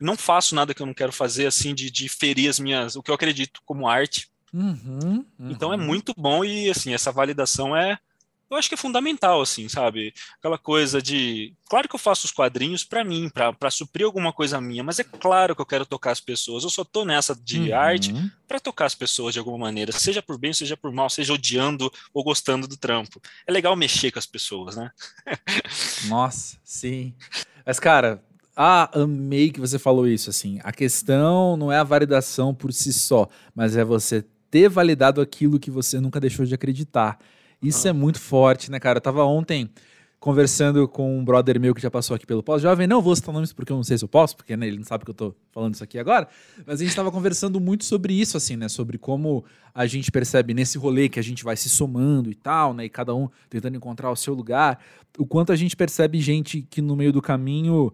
Speaker 2: não faço nada que eu não quero fazer, assim, de, de ferir as minhas, o que eu acredito como arte. Uhum, uhum. Então é muito bom e assim essa validação é eu acho que é fundamental, assim, sabe? Aquela coisa de. Claro que eu faço os quadrinhos para mim, para suprir alguma coisa minha, mas é claro que eu quero tocar as pessoas. Eu só tô nessa de uhum. arte para tocar as pessoas de alguma maneira, seja por bem, seja por mal, seja odiando ou gostando do trampo. É legal mexer com as pessoas, né?
Speaker 1: Nossa, sim. Mas, cara, ah, amei que você falou isso, assim. A questão não é a validação por si só, mas é você ter validado aquilo que você nunca deixou de acreditar. Isso ah. é muito forte, né, cara? Eu tava ontem conversando com um brother meu que já passou aqui pelo pós-jovem. Não vou citar nomes porque eu não sei se eu posso, porque né, ele não sabe que eu tô falando isso aqui agora. Mas a gente tava conversando muito sobre isso, assim, né? Sobre como a gente percebe nesse rolê que a gente vai se somando e tal, né? E cada um tentando encontrar o seu lugar. O quanto a gente percebe gente que no meio do caminho.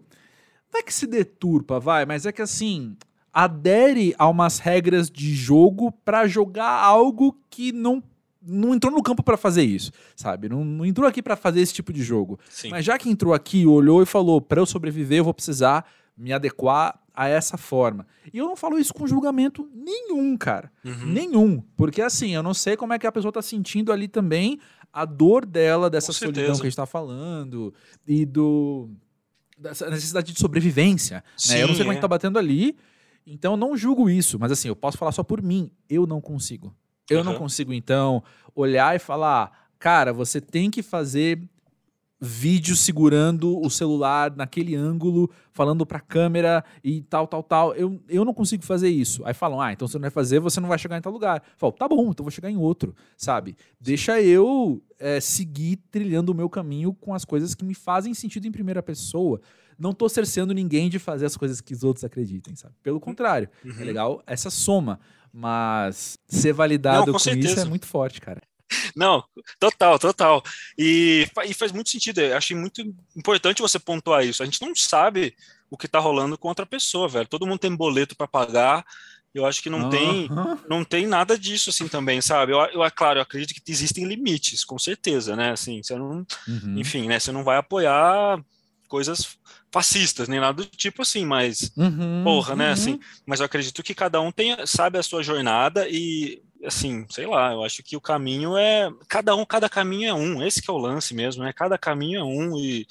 Speaker 1: Não é que se deturpa, vai, mas é que assim adere a umas regras de jogo para jogar algo que não não entrou no campo para fazer isso, sabe? Não, não entrou aqui para fazer esse tipo de jogo. Sim. Mas já que entrou aqui, olhou e falou: para eu sobreviver, eu vou precisar me adequar a essa forma. E eu não falo isso com julgamento nenhum, cara. Uhum. Nenhum. Porque assim, eu não sei como é que a pessoa tá sentindo ali também a dor dela, dessa com solidão certeza. que a gente tá falando, e do. dessa necessidade de sobrevivência. Sim, né? Eu não sei como é que tá batendo ali. Então eu não julgo isso, mas assim, eu posso falar só por mim. Eu não consigo. Eu uhum. não consigo, então, olhar e falar, cara, você tem que fazer vídeo segurando o celular naquele ângulo, falando pra câmera e tal, tal, tal. Eu, eu não consigo fazer isso. Aí falam, ah, então você não vai fazer, você não vai chegar em tal lugar. Eu falo, tá bom, então vou chegar em outro, sabe? Deixa eu é, seguir trilhando o meu caminho com as coisas que me fazem sentido em primeira pessoa não tô cerceando ninguém de fazer as coisas que os outros acreditem, sabe? Pelo contrário, é uhum. é legal essa soma, mas ser validado não, com, com isso é muito forte, cara.
Speaker 2: Não, total, total. E, e faz muito sentido. Eu achei muito importante você pontuar isso. A gente não sabe o que tá rolando com outra pessoa, velho. Todo mundo tem boleto para pagar. Eu acho que não, uhum. tem, não tem nada disso assim também, sabe? Eu, eu, é claro, eu acredito que existem limites, com certeza, né? Assim, você não, uhum. enfim, né? Você não vai apoiar coisas fascistas, nem nada do tipo assim, mas uhum, porra, né? Assim, mas eu acredito que cada um tem, sabe a sua jornada e assim, sei lá, eu acho que o caminho é cada um, cada caminho é um. Esse que é o lance mesmo, né? Cada caminho é um e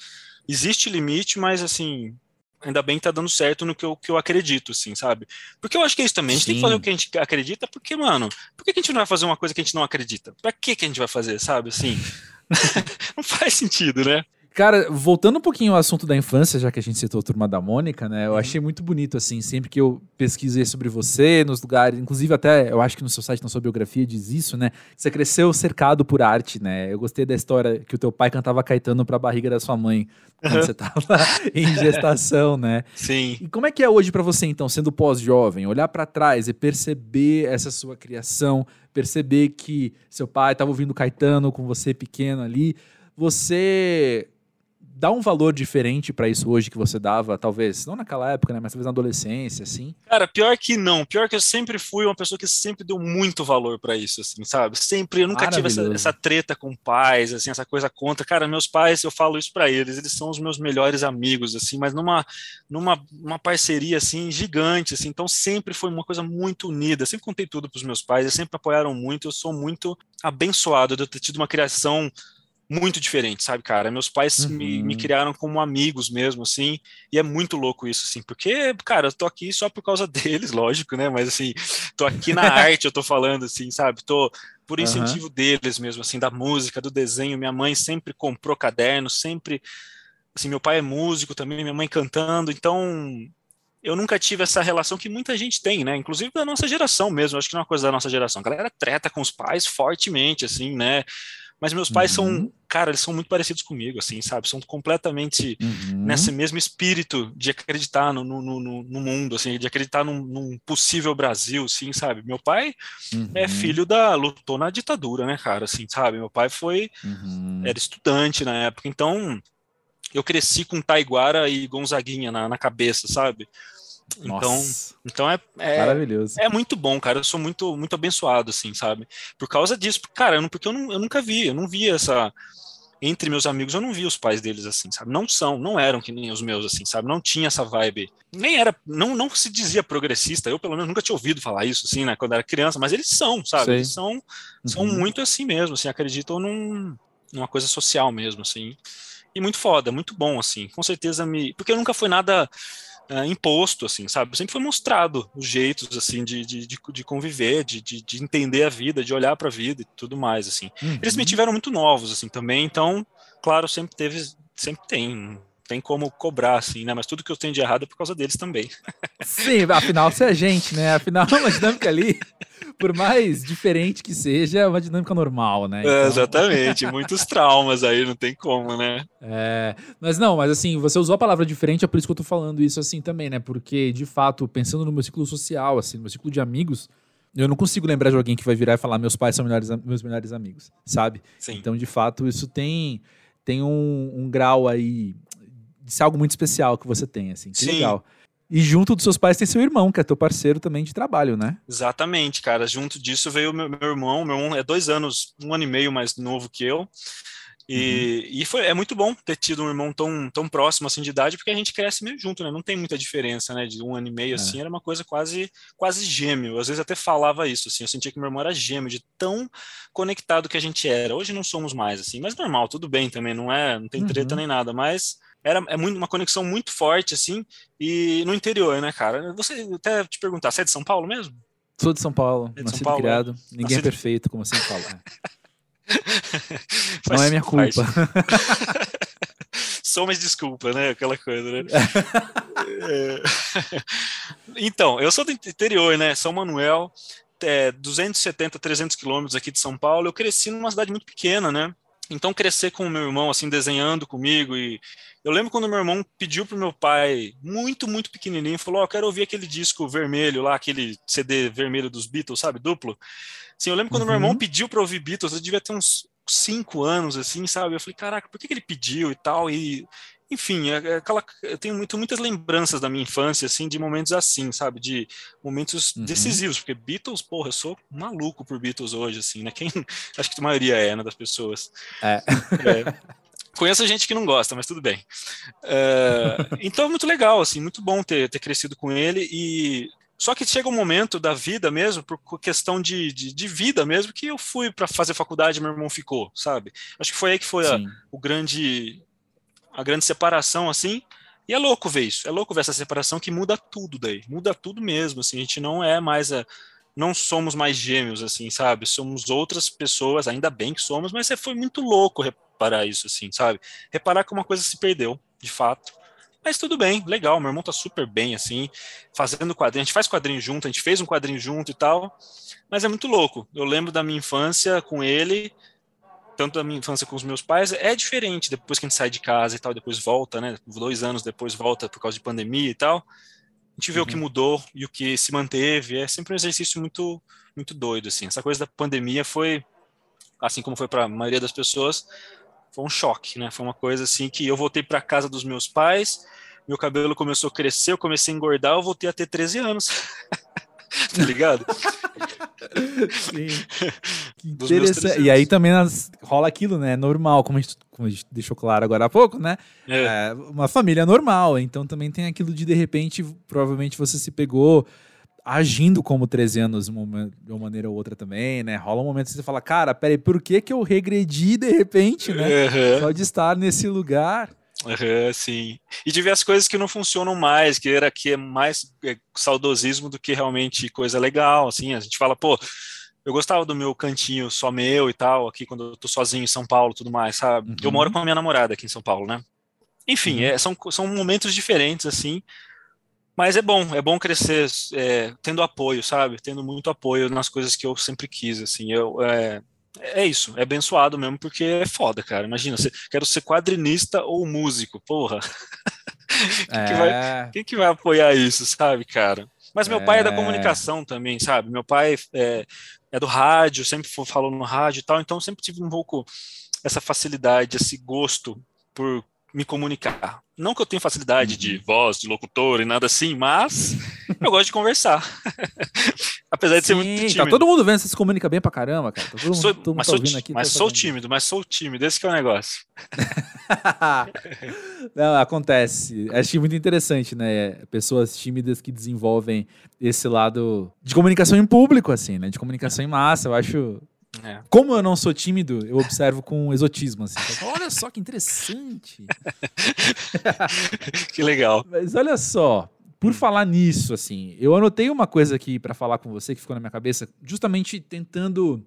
Speaker 2: existe limite, mas assim, ainda bem que tá dando certo no que eu, que eu acredito, assim, sabe? Porque eu acho que é isso também. A gente Sim. tem que fazer o que a gente acredita, porque, mano, por que a gente não vai fazer uma coisa que a gente não acredita? Pra que, que a gente vai fazer, sabe? Assim, não faz sentido, né?
Speaker 1: Cara, voltando um pouquinho ao assunto da infância, já que a gente citou a turma da Mônica, né? Eu uhum. achei muito bonito, assim, sempre que eu pesquisei sobre você, nos lugares, inclusive até, eu acho que no seu site, na sua biografia, diz isso, né? Você cresceu cercado por arte, né? Eu gostei da história que o teu pai cantava Caetano pra barriga da sua mãe, quando você tava em gestação, né?
Speaker 2: Sim.
Speaker 1: E como é que é hoje para você, então, sendo pós-jovem, olhar para trás e perceber essa sua criação, perceber que seu pai tava ouvindo Caetano com você pequeno ali, você dá um valor diferente para isso hoje que você dava, talvez, não naquela época, né, mas talvez na adolescência, assim?
Speaker 2: Cara, pior que não. Pior que eu sempre fui uma pessoa que sempre deu muito valor para isso, assim, sabe? Sempre, eu nunca tive essa, essa, treta com pais, assim, essa coisa contra. Cara, meus pais, eu falo isso para eles, eles são os meus melhores amigos, assim, mas numa, numa uma parceria, assim, gigante, assim, então sempre foi uma coisa muito unida. sempre contei tudo pros meus pais, eles sempre apoiaram muito, eu sou muito abençoado de eu ter tido uma criação muito diferente, sabe, cara? Meus pais uhum. me, me, uhum. criaram como amigos mesmo, assim, e é muito louco isso, assim, porque, cara, eu tô aqui só por causa deles, lógico, né? Mas, assim, tô aqui na arte, eu tô falando, assim, sabe? Tô por incentivo uhum. deles mesmo, assim, da música, do desenho. Minha mãe sempre comprou caderno, sempre. Assim, meu pai é músico também, minha mãe cantando, então eu nunca tive essa relação que muita gente tem, né? Inclusive da nossa geração mesmo, acho que não é uma coisa da nossa geração. A galera treta com os pais fortemente, assim, né? Mas meus pais uhum. são, cara, eles são muito parecidos comigo, assim, sabe? São completamente uhum. nesse mesmo espírito de acreditar no, no, no, no mundo, assim, de acreditar num, num, possível Brasil, assim, sabe? Meu pai é uhum. é filho da. lutou na ditadura, né, cara, assim, sabe? Meu pai foi. Uhum. era estudante na época, então eu cresci com Taiguara e Gonzaguinha na, na cabeça, sabe? Então, então é, é,
Speaker 1: maravilhoso.
Speaker 2: É muito bom, cara. Eu sou muito muito abençoado, assim, sabe? Por causa disso, cara, porque eu, não, eu nunca vi, eu não vi essa entre meus amigos, eu não vi os pais deles assim, sabe? Não são, não eram que nem os meus assim, sabe? Não tinha essa vibe. Nem era, não, não se dizia progressista. Eu pelo menos nunca tinha ouvido falar isso assim, né, quando era criança, mas eles são, sabe? Sei. Eles são são uhum. muito assim mesmo, assim, acreditam num, numa coisa social mesmo, assim. E muito foda, muito bom assim. Com certeza me, porque eu nunca fui nada uh, imposto, assim, sabe? Sempre foi mostrado os jeitos, assim, de, de, de conviver, de, de, de, entender a vida, de olhar para a vida e tudo mais, assim. Uhum. Eles me tiveram muito novos, assim, também, então, claro, sempre teve, sempre tem, tem como cobrar, assim, né? Mas tudo que eu tenho de errado é por causa deles também.
Speaker 1: Sim, afinal, você é gente, né? Afinal, uma dinâmica ali por mais diferente que seja, é uma dinâmica normal, né?
Speaker 2: É, então... É, exatamente, muitos traumas aí, não tem como, né?
Speaker 1: É, mas não, mas assim, você usou a palavra diferente, é por isso que eu tô falando isso assim também, né? Porque, de fato, pensando no meu ciclo social, assim, no meu ciclo de amigos, eu não consigo lembrar de alguém que vai virar e falar meus pais são melhores, meus melhores amigos, sabe?
Speaker 2: Sim.
Speaker 1: Então, de fato, isso tem, tem um, um grau aí de ser algo muito especial que você tem, assim. Que Sim. legal. E junto dos seus pais tem seu irmão, que é teu parceiro também de trabalho, né?
Speaker 2: Exatamente, cara. Junto disso veio meu, meu irmão. Meu irmão é dois anos, um ano e meio mais novo que eu. E, uhum. e foi, é muito bom ter tido um irmão tão, tão próximo assim de idade, porque a gente cresce meio junto, né? Não tem muita diferença, né? De um ano e meio é. assim, era uma coisa quase quase gêmeo. Às vezes até falava isso, assim. Eu sentia que meu irmão era gêmeo, de tão conectado que a gente era. Hoje não somos mais assim, mas normal, tudo bem também, não é, não tem treta uhum. nem nada, mas era é muito, uma conexão muito forte, assim, e no interior, né, cara? Você até te perguntar, você é de São Paulo mesmo?
Speaker 1: Sou de São Paulo, é de São Paulo, criado. É? Ninguém nascido... é perfeito, como assim fala. Não é minha culpa.
Speaker 2: Só mas desculpa, né? Aquela coisa, né? é... Então, eu sou do interior, né? São Manuel, é, 270, 300 quilômetros aqui de São Paulo. Eu cresci numa cidade muito pequena, né? Então, crescer com o meu irmão, assim, desenhando comigo. E eu lembro quando meu irmão pediu pro meu pai, muito, muito pequenininho, falou: Ó, oh, quero ouvir aquele disco vermelho lá, aquele CD vermelho dos Beatles, sabe? Duplo. Assim, eu lembro quando uhum. meu irmão uhum. pediu para ouvir Beatles, eu devia ter uns cinco anos, assim, sabe? Eu falei: caraca, por que, que ele pediu e tal? E enfim, é, é aquela, eu tenho muito, muitas lembranças da minha infância, assim, de momentos assim, sabe? De momentos uhum. decisivos, porque Beatles, porra, eu sou maluco por Beatles hoje, assim, né? Quem, acho que a maioria é, né, das pessoas. É. é. Conheço gente que não gosta, mas tudo bem. É, então é muito legal, assim, muito bom ter, ter crescido com ele e só que chega um momento da vida mesmo, por questão de, de, de vida mesmo, que eu fui para fazer faculdade e meu irmão ficou, sabe? Acho que foi aí que foi a, o grande a grande separação, assim. E é louco ver isso, é louco ver essa separação que muda tudo daí, muda tudo mesmo, assim, a gente não é mais a, não somos mais gêmeos, assim, sabe? Somos outras pessoas, ainda bem que somos, mas é, foi muito louco reparar isso, assim, sabe? Reparar que uma coisa se perdeu, de fato. Mas tudo bem, legal, meu irmão tá super bem, assim, fazendo quadrinho, a gente faz quadrinho junto, a gente fez um quadrinho junto e tal, mas é muito louco. Eu lembro da minha infância com ele, tanto da minha infância com os meus pais, é diferente depois que a gente sai de casa e tal, depois volta, né? Dois anos depois volta por causa de pandemia e tal. A gente vê uhum. o que uhum. mudou e o que se manteve. É sempre um exercício muito, muito doido, assim. Essa coisa da pandemia foi, assim como foi para a maioria das pessoas, foi um choque, né? Foi uma coisa assim que eu voltei para casa dos meus pais, meu cabelo começou a crescer, eu comecei a engordar, eu voltei a ter 13 anos. tá ligado?
Speaker 1: Sim. interessante. E aí também nas, rola aquilo, né? Normal, como a, gente, como a gente deixou claro agora há pouco, né? É. É, uma família normal. Então também tem aquilo de, de repente, provavelmente você se pegou agindo como 13 anos de uma maneira ou outra também, né? Rola um momento que você fala, cara, peraí, por que que eu regredi de repente, né? Uhum. Só de estar nesse lugar.
Speaker 2: Uhum, sim. E de ver as coisas que não funcionam mais, que era que é mais é, saudosismo do que realmente coisa legal, assim. A gente fala, pô, eu gostava do meu cantinho só meu e tal, aqui quando eu tô sozinho em São Paulo tudo mais, sabe? Uhum. Eu moro com a minha namorada aqui em São Paulo, né? Enfim, uhum. é, são, são momentos diferentes, assim. Mas é bom, é bom crescer é, tendo apoio, sabe? Tendo muito apoio nas coisas que eu sempre quis, assim. Eu, é, é isso, é abençoado mesmo, porque é foda, cara. Imagina, você, quero ser quadrinista ou músico, porra. quem, é... que vai, é. quem que vai apoiar isso, sabe, cara? Mas meu é... pai é da é. comunicação também, sabe? Meu pai é, é do rádio, sempre falou no rádio e tal, então sempre tive um pouco essa facilidade, esse gosto por me comunicar. Não que eu tenha facilidade uhum. de voz, de locutor e nada assim, mas eu gosto de conversar. Apesar de Sim, ser muito
Speaker 1: tímido. Tá todo mundo vendo, você se comunica bem pra caramba, cara. Tá todo
Speaker 2: sou, todo mas tá sou, aqui, mas tá sou tímido, mas sou tímido, esse que é o negócio.
Speaker 1: Não, acontece. Achei muito interessante, né? Pessoas tímidas que desenvolvem esse lado de comunicação em público, assim, né? De comunicação em massa. Eu acho é. Como eu não sou tímido, eu observo com exotismo. Assim. olha só que interessante.
Speaker 2: que legal.
Speaker 1: Mas olha só, por hum. falar nisso, assim, eu anotei uma coisa aqui para falar com você que ficou na minha cabeça, justamente tentando.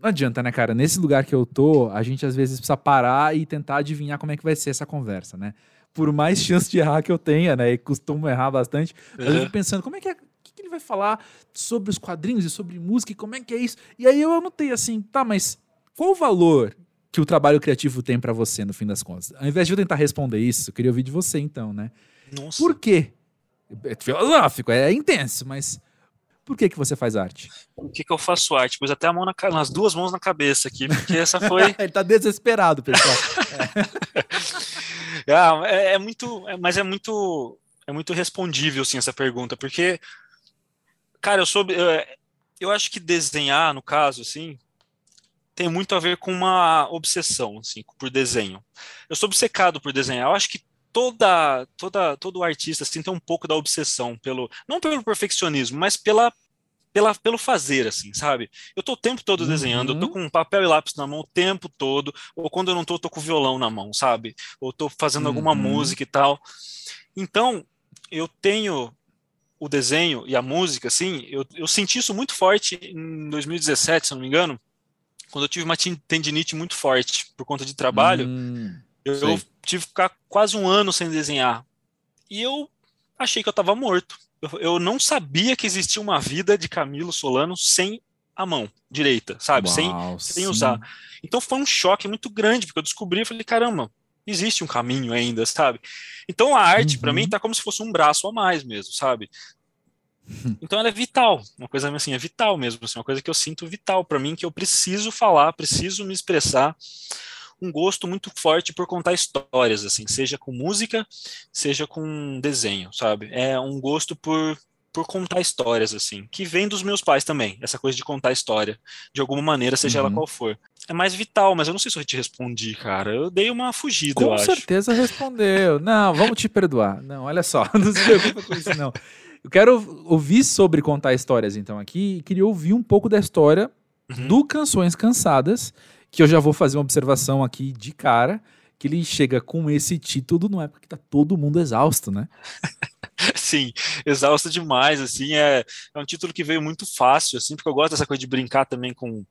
Speaker 1: Não adianta, né, cara? Nesse lugar que eu tô, a gente às vezes precisa parar e tentar adivinhar como é que vai ser essa conversa, né? Por mais chance de errar que eu tenha, né? E costumo errar bastante, uhum. eu fico pensando, como é que é vai falar sobre os quadrinhos e sobre música e como é que é isso? E aí eu anotei assim, tá, mas qual o valor que o trabalho criativo tem para você no fim das contas? Ao invés de eu tentar responder isso, eu queria ouvir de você então, né? Nossa. Por quê? É filosófico, é intenso, mas por que, que você faz arte?
Speaker 2: Por que, que eu faço arte? Pois até a mão na, nas duas mãos na cabeça aqui, porque essa foi.
Speaker 1: Ele tá desesperado, pessoal.
Speaker 2: é. É, é, muito. É, mas é muito. É muito respondível, sim, essa pergunta, porque Cara, eu soube. Eu, eu acho que desenhar, no caso, assim, tem muito a ver com uma obsessão, assim, por desenho. Eu sou obcecado por desenhar. Eu acho que toda, toda, todo artista assim, tem um pouco da obsessão pelo, não pelo perfeccionismo, mas pela, pela, pelo fazer, assim, sabe? Eu tô o tempo todo desenhando, eu tô uhum. com papel e lápis na mão o tempo todo, ou quando eu não tô, eu tô com violão na mão, sabe? Ou tô fazendo uhum. alguma música e tal. Então, eu tenho o desenho e a música, assim, eu, eu senti isso muito forte em 2017, se não me engano, quando eu tive uma tendinite muito forte por conta de trabalho. Hum, eu, eu, tive que ficar quase um ano sem desenhar. E eu achei que eu estava morto. Eu, eu, não sabia que existia uma vida de Camilo Solano sem a mão direita, sabe? Uau, sem, sem usar. Então foi um choque muito grande, porque eu descobri, eu falei, caramba, existe um caminho ainda, sabe? Então a arte, uhum. para mim, tá como se fosse um braço a mais mesmo, sabe? Então ela é vital, uma coisa assim, é vital mesmo, assim, uma coisa que eu sinto vital para mim, que eu preciso falar, preciso me expressar, um gosto muito forte por contar histórias, assim, seja com música, seja com desenho, sabe? É um gosto por por contar histórias, assim, que vem dos meus pais também, essa coisa de contar história, de alguma maneira, seja uhum. ela qual for. É mais vital, mas eu não sei se eu te respondi, cara. Eu dei uma fugida,
Speaker 1: com
Speaker 2: eu
Speaker 1: acho. Com certeza respondeu. Não, vamos te perdoar. Não, olha só, não se preocupa com isso, não. Eu quero ouvir sobre contar histórias, então, aqui, e queria ouvir um pouco da história uhum. do Canções Cansadas, que eu já vou fazer uma observação aqui de cara, que ele chega com esse título numa época que tá todo mundo exausto, né?
Speaker 2: Sim, exausto demais, assim, é, é um título que veio muito fácil, assim, porque eu gosto dessa coisa de brincar também com...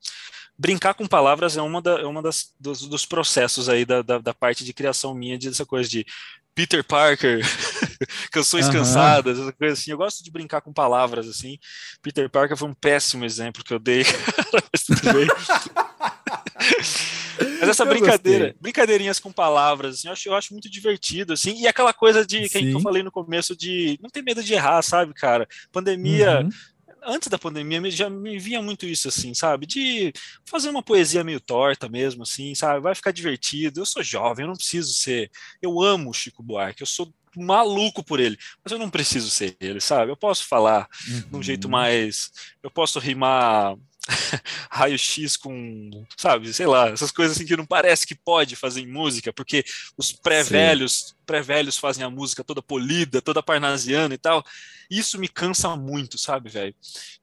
Speaker 2: Brincar com palavras é uma, da, é uma das, dos, dos processos aí da, da, da, parte de criação minha, dessa coisa de Peter Parker, canções uhum. cansadas, essa coisa assim. Eu gosto de brincar com palavras, assim. Peter Parker foi um péssimo exemplo que eu dei, mas tudo bem. Mas essa eu brincadeira, gostei. brincadeirinhas com palavras, assim, eu acho, eu acho muito divertido, assim, e aquela coisa de que, que eu falei no começo de não ter medo de errar, sabe, cara? Pandemia. Uhum. Antes da pandemia já me vinha muito isso, assim, sabe? De fazer uma poesia meio torta mesmo, assim, sabe? Vai ficar divertido. Eu sou jovem, eu não preciso ser. Eu amo o Chico Buarque, eu sou maluco por ele, mas eu não preciso ser ele, sabe? Eu posso falar uhum. de um jeito uhum. mais. Eu posso rimar raio-x com, sabe, sei lá, essas coisas assim que não parece que pode fazer em música, porque os pré-velhos, pré-velhos fazem a música toda polida, toda parnasiana e tal. Isso me cansa muito, sabe, velho?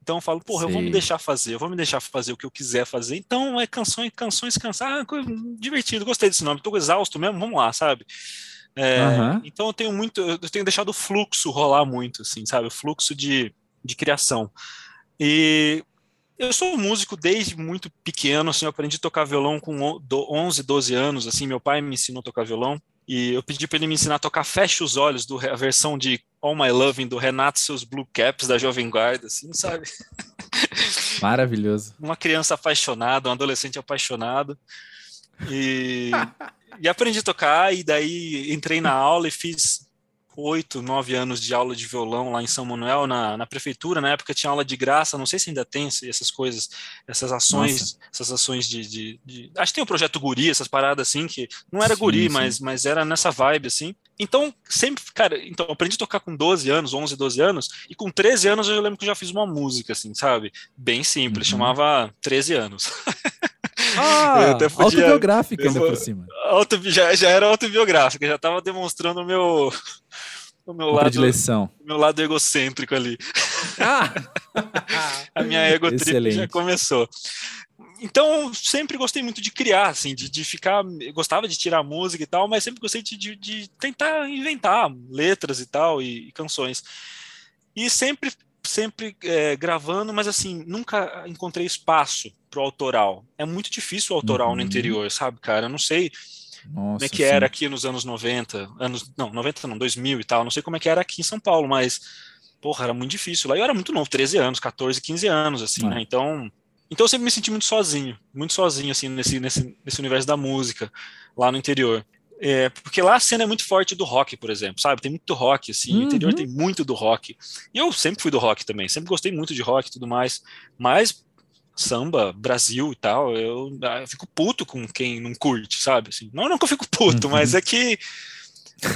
Speaker 2: Então eu falo, porra, Sim. eu vou me deixar fazer, eu vou me deixar fazer o que eu quiser fazer. Então é canções, canções cansadas, ah, divertido, gostei desse nome, tô exausto mesmo, vamos lá, sabe? É, uhum. Então eu tenho muito, eu tenho deixado o fluxo rolar muito, assim, sabe? O fluxo de, de criação. E eu sou músico desde muito pequeno, assim, eu aprendi a tocar violão com 11, 12 anos, assim, meu pai me ensinou a tocar violão, e eu pedi para ele me ensinar a tocar Feche os Olhos, do, a versão de All My Loving, do Renato Seus Blue Caps, da Jovem Guarda, assim, sabe?
Speaker 1: Maravilhoso.
Speaker 2: Uma criança apaixonada, um adolescente apaixonado, e, e aprendi a tocar, e daí entrei na aula e fiz oito, nove anos de aula de violão lá em São Manuel, na, na prefeitura. Na época tinha aula de graça, não sei se ainda tem essas coisas, essas ações, Nossa. essas ações de, de, de, Acho que tem o projeto Guri, essas paradas assim, que não era sim, Guri, sim. Mas, mas era nessa vibe, assim. Então, sempre, cara, então, aprendi a tocar com 12 anos, 11, 12 anos, e com 13 anos eu lembro que eu já fiz uma música, assim, sabe? Bem simples, uhum. chamava 13 anos.
Speaker 1: Ah, podia, autobiográfica ainda por cima.
Speaker 2: Auto, já, já era autobiográfica, já estava demonstrando o meu, o meu lado, predileção. meu lado egocêntrico ali. Ah! a minha ego já começou. Então, sempre gostei muito de criar, assim, de, de ficar. Gostava de tirar música e tal, mas sempre gostei de, de, de tentar inventar letras e tal, e, e canções. E sempre sempre é, gravando, mas assim, nunca encontrei espaço pro autoral. É muito difícil o autoral uhum. no interior, sabe, cara? Eu não sei Nossa, como é que sim. era aqui nos anos 90, anos, não, 90 não, 2000 e tal, não sei como é que era aqui em São Paulo, mas, porra, era muito difícil. Lá eu era muito novo, 13 anos, 14, 15 anos, assim, né? Então, então eu sempre me senti muito sozinho, muito sozinho, assim, nesse, nesse, nesse universo da música, lá no interior. É, porque lá a cena é muito forte do rock, por exemplo, sabe? Tem muito rock, assim, uhum. o interior tem muito do rock. E eu sempre fui do rock também, sempre gostei muito de rock e tudo mais, mas samba, Brasil e tal, eu, ah, eu, fico puto com quem não curte, sabe? Assim, não, não que eu fico puto, uhum. mas é que,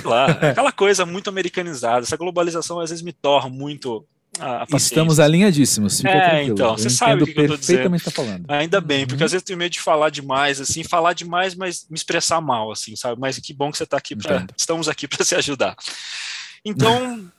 Speaker 2: lá, é aquela coisa muito americanizada, essa globalização às vezes me torna muito a, a
Speaker 1: Estamos alinhadíssimos. Fica
Speaker 2: é, tranquilo. então, você sabe o que, que eu tô dizendo.
Speaker 1: Tá falando.
Speaker 2: Ainda bem, porque uhum. às vezes eu tenho medo de falar demais, assim, falar demais, mas me expressar mal, assim, sabe? Mas que bom que você está aqui para, estamos aqui para se ajudar. Então,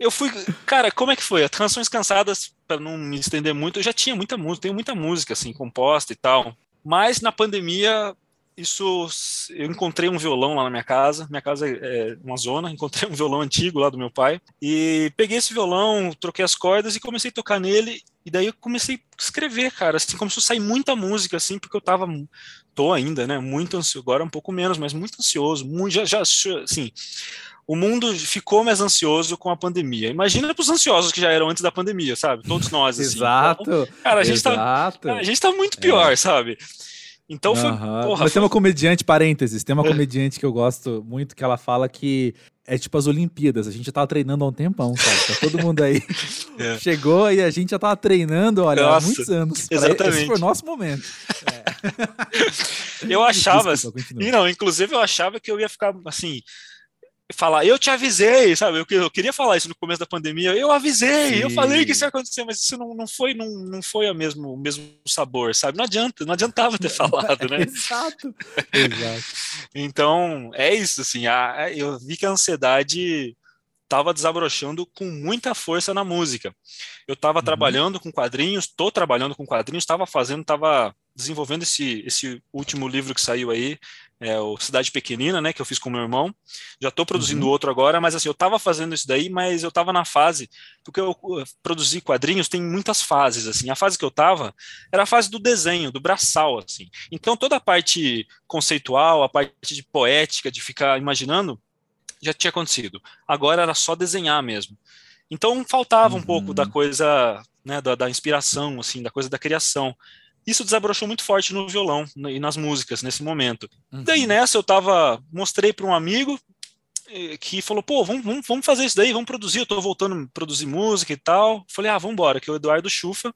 Speaker 2: eu fui, cara, como é que foi? As canções cansadas, para não me estender muito, eu já tinha muita música, tenho muita música assim composta e tal. Mas na pandemia isso eu encontrei um violão lá na minha casa. Minha casa é uma zona, encontrei um violão antigo lá do meu pai e peguei esse violão, troquei as cordas e comecei a tocar nele E daí eu comecei a escrever, cara, assim, começou a sair muita música, assim, porque eu tava, tô ainda, né, muito ansioso, agora um pouco menos, mas muito ansioso, muito, já, já, assim, o mundo ficou mais ansioso com a pandemia. Imagina para os ansiosos que já eram antes da pandemia, sabe? Todos nós, assim.
Speaker 1: Exato. Então,
Speaker 2: cara, a gente,
Speaker 1: tá, exato.
Speaker 2: Tá, a gente tá muito pior, é. sabe? Então foi.
Speaker 1: Uhum. Porra, Mas foi... tem uma comediante, parênteses, tem uma comediante que eu gosto muito que ela fala que é tipo as Olimpíadas. A gente já tava treinando há um tempão, sabe? Tá todo mundo aí. é. Chegou e a gente já tava treinando, olha, Nossa, há muitos anos.
Speaker 2: Exatamente. Esse
Speaker 1: foi o nosso momento.
Speaker 2: É. eu achava. Desculpa, e não, inclusive eu achava que eu ia ficar assim falar, eu te avisei, sabe? Eu, eu, queria falar isso no começo da pandemia, eu avisei, Sim. eu falei que isso ia acontecer, mas isso não, não foi, não, não foi a mesmo, o mesmo sabor, sabe? Não adianta, não adiantava ter falado, né?
Speaker 1: Exato. Exato.
Speaker 2: Então, é isso, assim, a, eu vi que a ansiedade estava desabrochando com muita força na música. Eu estava uhum. trabalhando com quadrinhos, estou trabalhando com quadrinhos, estava fazendo, estava desenvolvendo esse, esse último livro que saiu aí, é o Cidade Pequenina, né, que eu fiz com meu irmão. Já estou produzindo uhum. outro agora, mas assim, eu estava fazendo isso daí, mas eu estava na fase, porque eu produzi quadrinhos tem muitas fases, assim. A fase que eu estava era a fase do desenho, do braçal, assim. Então toda a parte conceitual, a parte de poética, de ficar imaginando, já tinha acontecido. Agora era só desenhar mesmo. Então faltava uhum. um pouco da uhum. coisa, né, da, da inspiração, assim, da coisa da criação. Isso desabrochou muito forte no violão e nas músicas nesse momento. Uhum. Daí nessa eu tava, mostrei para um amigo eh, que falou, pô, vamos, vamos, vamos, fazer isso daí, vamos produzir, eu tô voltando a produzir música e tal. Falei, ah, vamos embora, que é o Eduardo Chufa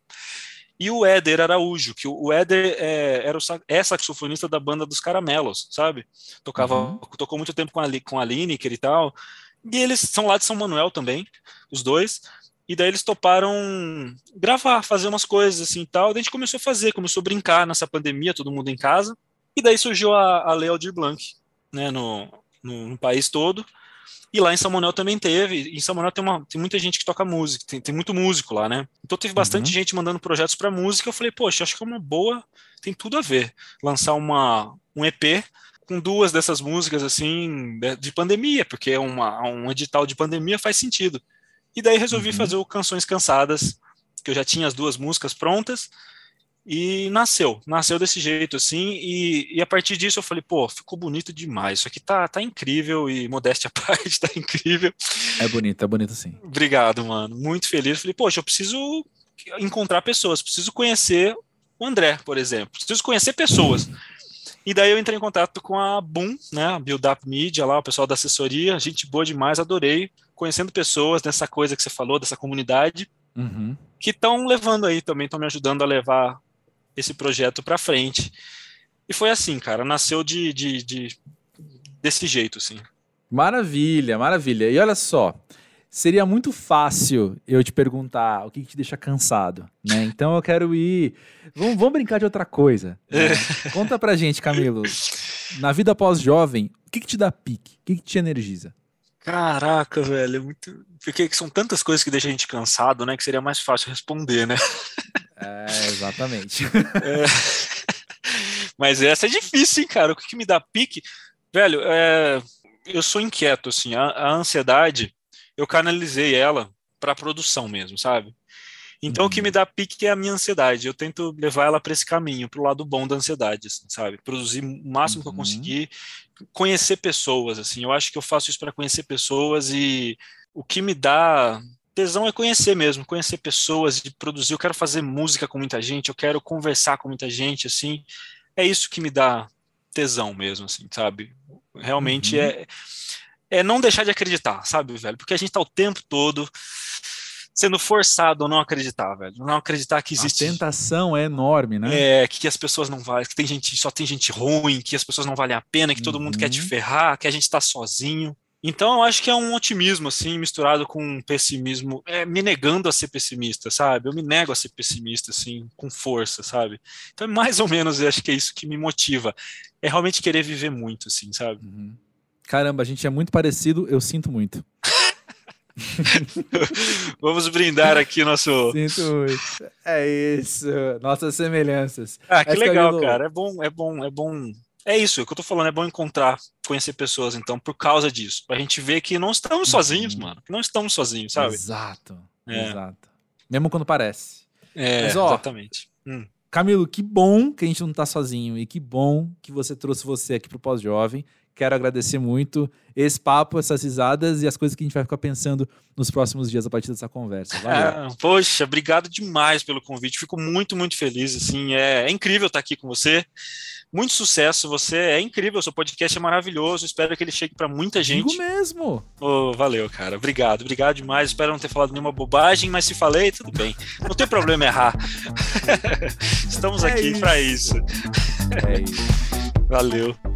Speaker 2: e o Éder Araújo, que o Éder é, era o, é saxofonista da banda dos Caramelos, sabe? Tocava, uhum. tocou muito tempo com a, com a Lineker e tal. E eles são lá de São Manuel também, os dois. E daí eles toparam gravar, fazer umas coisas assim e tal. Daí a gente começou a fazer, começou a brincar nessa pandemia, todo mundo em casa. E daí surgiu a, a Lei Aldir Blanc, né, no, no, no, país todo. E lá em São Manuel também teve. Em São Manuel tem, uma, tem muita gente que toca música, tem, tem muito músico lá, né? Então teve bastante uhum. gente mandando projetos para música. Eu falei, poxa, acho que é uma boa, tem tudo a ver. Lançar uma, um EP com duas dessas músicas assim de pandemia, porque é uma, um edital de pandemia faz sentido. E daí resolvi uhum. fazer o Canções Cansadas, que eu já tinha as duas músicas prontas, e nasceu, nasceu desse jeito assim, e, e, a partir disso eu falei, pô, ficou bonito demais, isso aqui tá, tá incrível, e modéstia à parte, tá incrível.
Speaker 1: É bonito, é bonito sim.
Speaker 2: Obrigado, mano, muito feliz. Falei, poxa, eu preciso encontrar pessoas, preciso conhecer o André, por exemplo, preciso conhecer pessoas. E daí eu entrei em contato com a Boom, né, a Build Up Media lá, o pessoal da assessoria, gente boa demais, adorei, conhecendo pessoas nessa coisa que você falou, dessa comunidade, uhum. que estão levando aí também, estão me ajudando a levar esse projeto para frente. E foi assim, cara, nasceu de, de, de, desse jeito, assim.
Speaker 1: Maravilha, maravilha. E olha só, seria muito fácil eu te perguntar o que, que te deixa cansado, né? Então eu quero ir. Vamos, vamos brincar de outra coisa. Né? Conta pra gente, Camilo. Na vida pós-jovem, o que, que te dá pique? O que, que te energiza?
Speaker 2: Caraca, velho, é muito. Porque são tantas coisas que deixam a gente cansado, né? Que seria mais fácil responder, né?
Speaker 1: É, exatamente.
Speaker 2: É. Mas essa é difícil, hein, cara? O que, me dá pique? Velho, é... eu sou inquieto, assim. A, a ansiedade eu canalizei ela para produção mesmo, sabe? Então, uhum. o que me uhum. dá pique é a minha ansiedade. Eu tento levar ela para esse caminho, para o lado bom da ansiedade, assim, sabe? Produzir o máximo uhum. que eu uhum. conseguir, conhecer pessoas, assim. Eu acho que eu faço isso para conhecer pessoas e o que me dá tesão é conhecer mesmo, conhecer pessoas e produzir. Eu quero fazer música com muita gente, eu quero conversar com muita gente, assim. É isso que me dá tesão mesmo, assim, sabe? Realmente uhum. é é não deixar de acreditar, sabe, velho? Porque a gente tá o tempo todo sendo forçado a não acreditar, velho. Não acreditar que existe.
Speaker 1: A tentação é enorme, né?
Speaker 2: É, que as pessoas não valem, que tem gente, só tem gente ruim, que as pessoas não valem a pena, que todo mundo quer te uhum. ferrar, que a gente tá sozinho. Então eu acho que é um otimismo, assim, misturado com um pessimismo, é, me negando a ser pessimista, sabe? Eu me nego a ser pessimista, assim, com força, sabe? Então, mais ou menos, eu acho que é isso que me motiva. É realmente querer viver muito, assim, sabe? Uhum.
Speaker 1: Caramba, a gente é muito parecido, eu sinto muito.
Speaker 2: Vamos brindar aqui nosso.
Speaker 1: Sinto muito. É isso. Nossas semelhanças.
Speaker 2: Ah, que legal, cara. É bom, é bom, é bom. É isso, é que eu tô falando, é bom encontrar, conhecer pessoas, então, por causa disso. Pra gente ver que não estamos sozinhos, uhum. mano. Que não estamos sozinhos, sabe?
Speaker 1: Exato. É. Exato. Mesmo quando parece.
Speaker 2: É, Mas, ó, exatamente. Hum.
Speaker 1: Camilo, que bom que a gente não tá sozinho e que bom que você trouxe você aqui pro Pós-Jovem. Quero agradecer muito esse papo, essas risadas e as coisas que a gente vai ficar pensando nos próximos dias a partir dessa conversa.
Speaker 2: Valeu. Ah, poxa, obrigado demais pelo convite. Fico muito, muito feliz. Assim, é, é incrível estar aqui com você. Muito sucesso. Você é incrível. Seu podcast é maravilhoso. Espero que ele chegue para muita gente.
Speaker 1: Digo mesmo.
Speaker 2: Oh, valeu, cara. Obrigado, obrigado demais. Espero não ter falado nenhuma bobagem, mas se falei, tudo bem. Não tem problema errar. Estamos é aqui para isso. É isso. Valeu.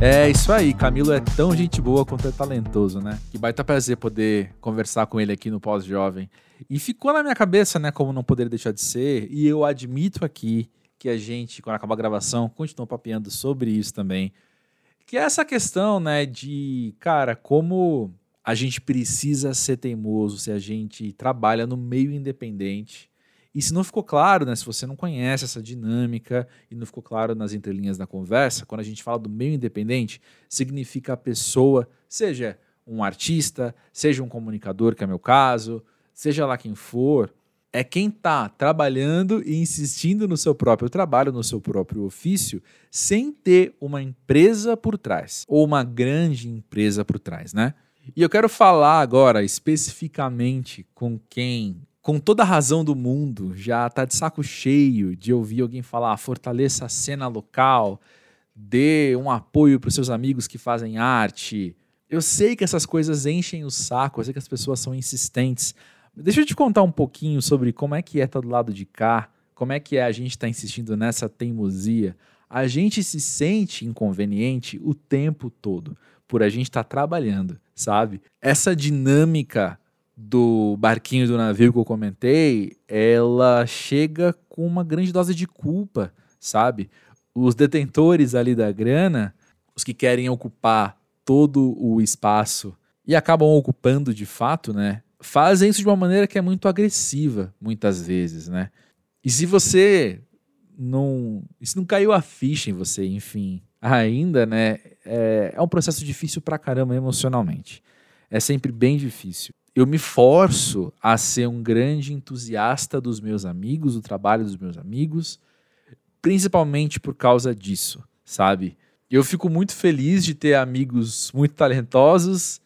Speaker 1: É isso aí, Camilo é tão gente boa quanto é talentoso, né? Que baita prazer poder conversar com ele aqui no Pós-Jovem. E ficou na minha cabeça, né, como não poderia deixar de ser, e eu admito aqui que a gente, quando acabar a gravação, continua papeando sobre isso também. Que é essa questão, né, de, cara, como a gente precisa ser teimoso se a gente trabalha no meio independente e se não ficou claro, né, se você não conhece essa dinâmica e não ficou claro nas entrelinhas da conversa, quando a gente fala do meio independente, significa a pessoa, seja um artista, seja um comunicador, que é meu caso, seja lá quem for, é quem está trabalhando e insistindo no seu próprio trabalho, no seu próprio ofício, sem ter uma empresa por trás, ou uma grande empresa por trás, né? E eu quero falar agora especificamente com quem com toda a razão do mundo, já tá de saco cheio de ouvir alguém falar ah, fortaleça a cena local, dê um apoio para os seus amigos que fazem arte. Eu sei que essas coisas enchem o saco, eu sei que as pessoas são insistentes. Deixa eu te contar um pouquinho sobre como é que é estar do lado de cá, como é que é a gente estar tá insistindo nessa teimosia. A gente se sente inconveniente o tempo todo por a gente estar tá trabalhando, sabe? Essa dinâmica do barquinho do navio que eu comentei, ela chega com uma grande dose de culpa, sabe? Os detentores ali da grana, os que querem ocupar todo o espaço e acabam ocupando de fato, né? Fazem isso de uma maneira que é muito agressiva, muitas vezes, né? E se você não. Se não caiu a ficha em você, enfim, ainda, né? É, é um processo difícil pra caramba emocionalmente. É sempre bem difícil eu me forço a ser um grande entusiasta dos meus amigos, do trabalho dos meus amigos, principalmente por causa disso, sabe? Eu fico muito feliz de ter amigos muito talentosos,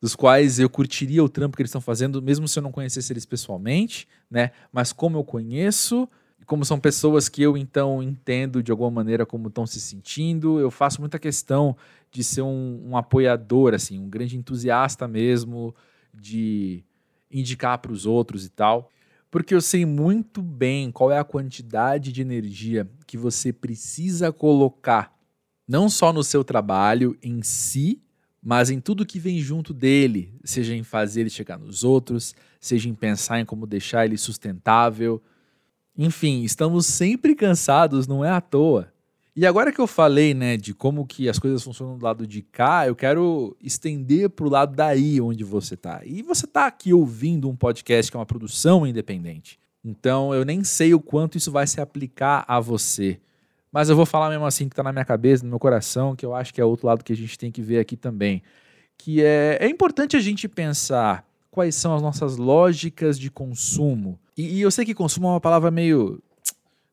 Speaker 1: dos quais eu curtiria o trampo que eles estão fazendo, mesmo se eu não conhecesse eles pessoalmente, né? Mas como eu conheço, como são pessoas que eu então entendo de alguma maneira como estão se sentindo, eu faço muita questão de ser um, um apoiador, assim, um grande entusiasta mesmo, de indicar para os outros e tal, porque eu sei muito bem qual é a quantidade de energia que você precisa colocar, não só no seu trabalho em si, mas em tudo que vem junto dele, seja em fazer ele chegar nos outros, seja em pensar em como deixar ele sustentável. Enfim, estamos sempre cansados, não é à toa. E agora que eu falei, né, de como que as coisas funcionam do lado de cá, eu quero estender para o lado daí onde você está. E você está aqui ouvindo um podcast que é uma produção independente. Então eu nem sei o quanto isso vai se aplicar a você. Mas eu vou falar mesmo assim que está na minha cabeça, no meu coração, que eu acho que é outro lado que a gente tem que ver aqui também. Que é, é importante a gente pensar quais são as nossas lógicas de consumo. E, e eu sei que consumo é uma palavra meio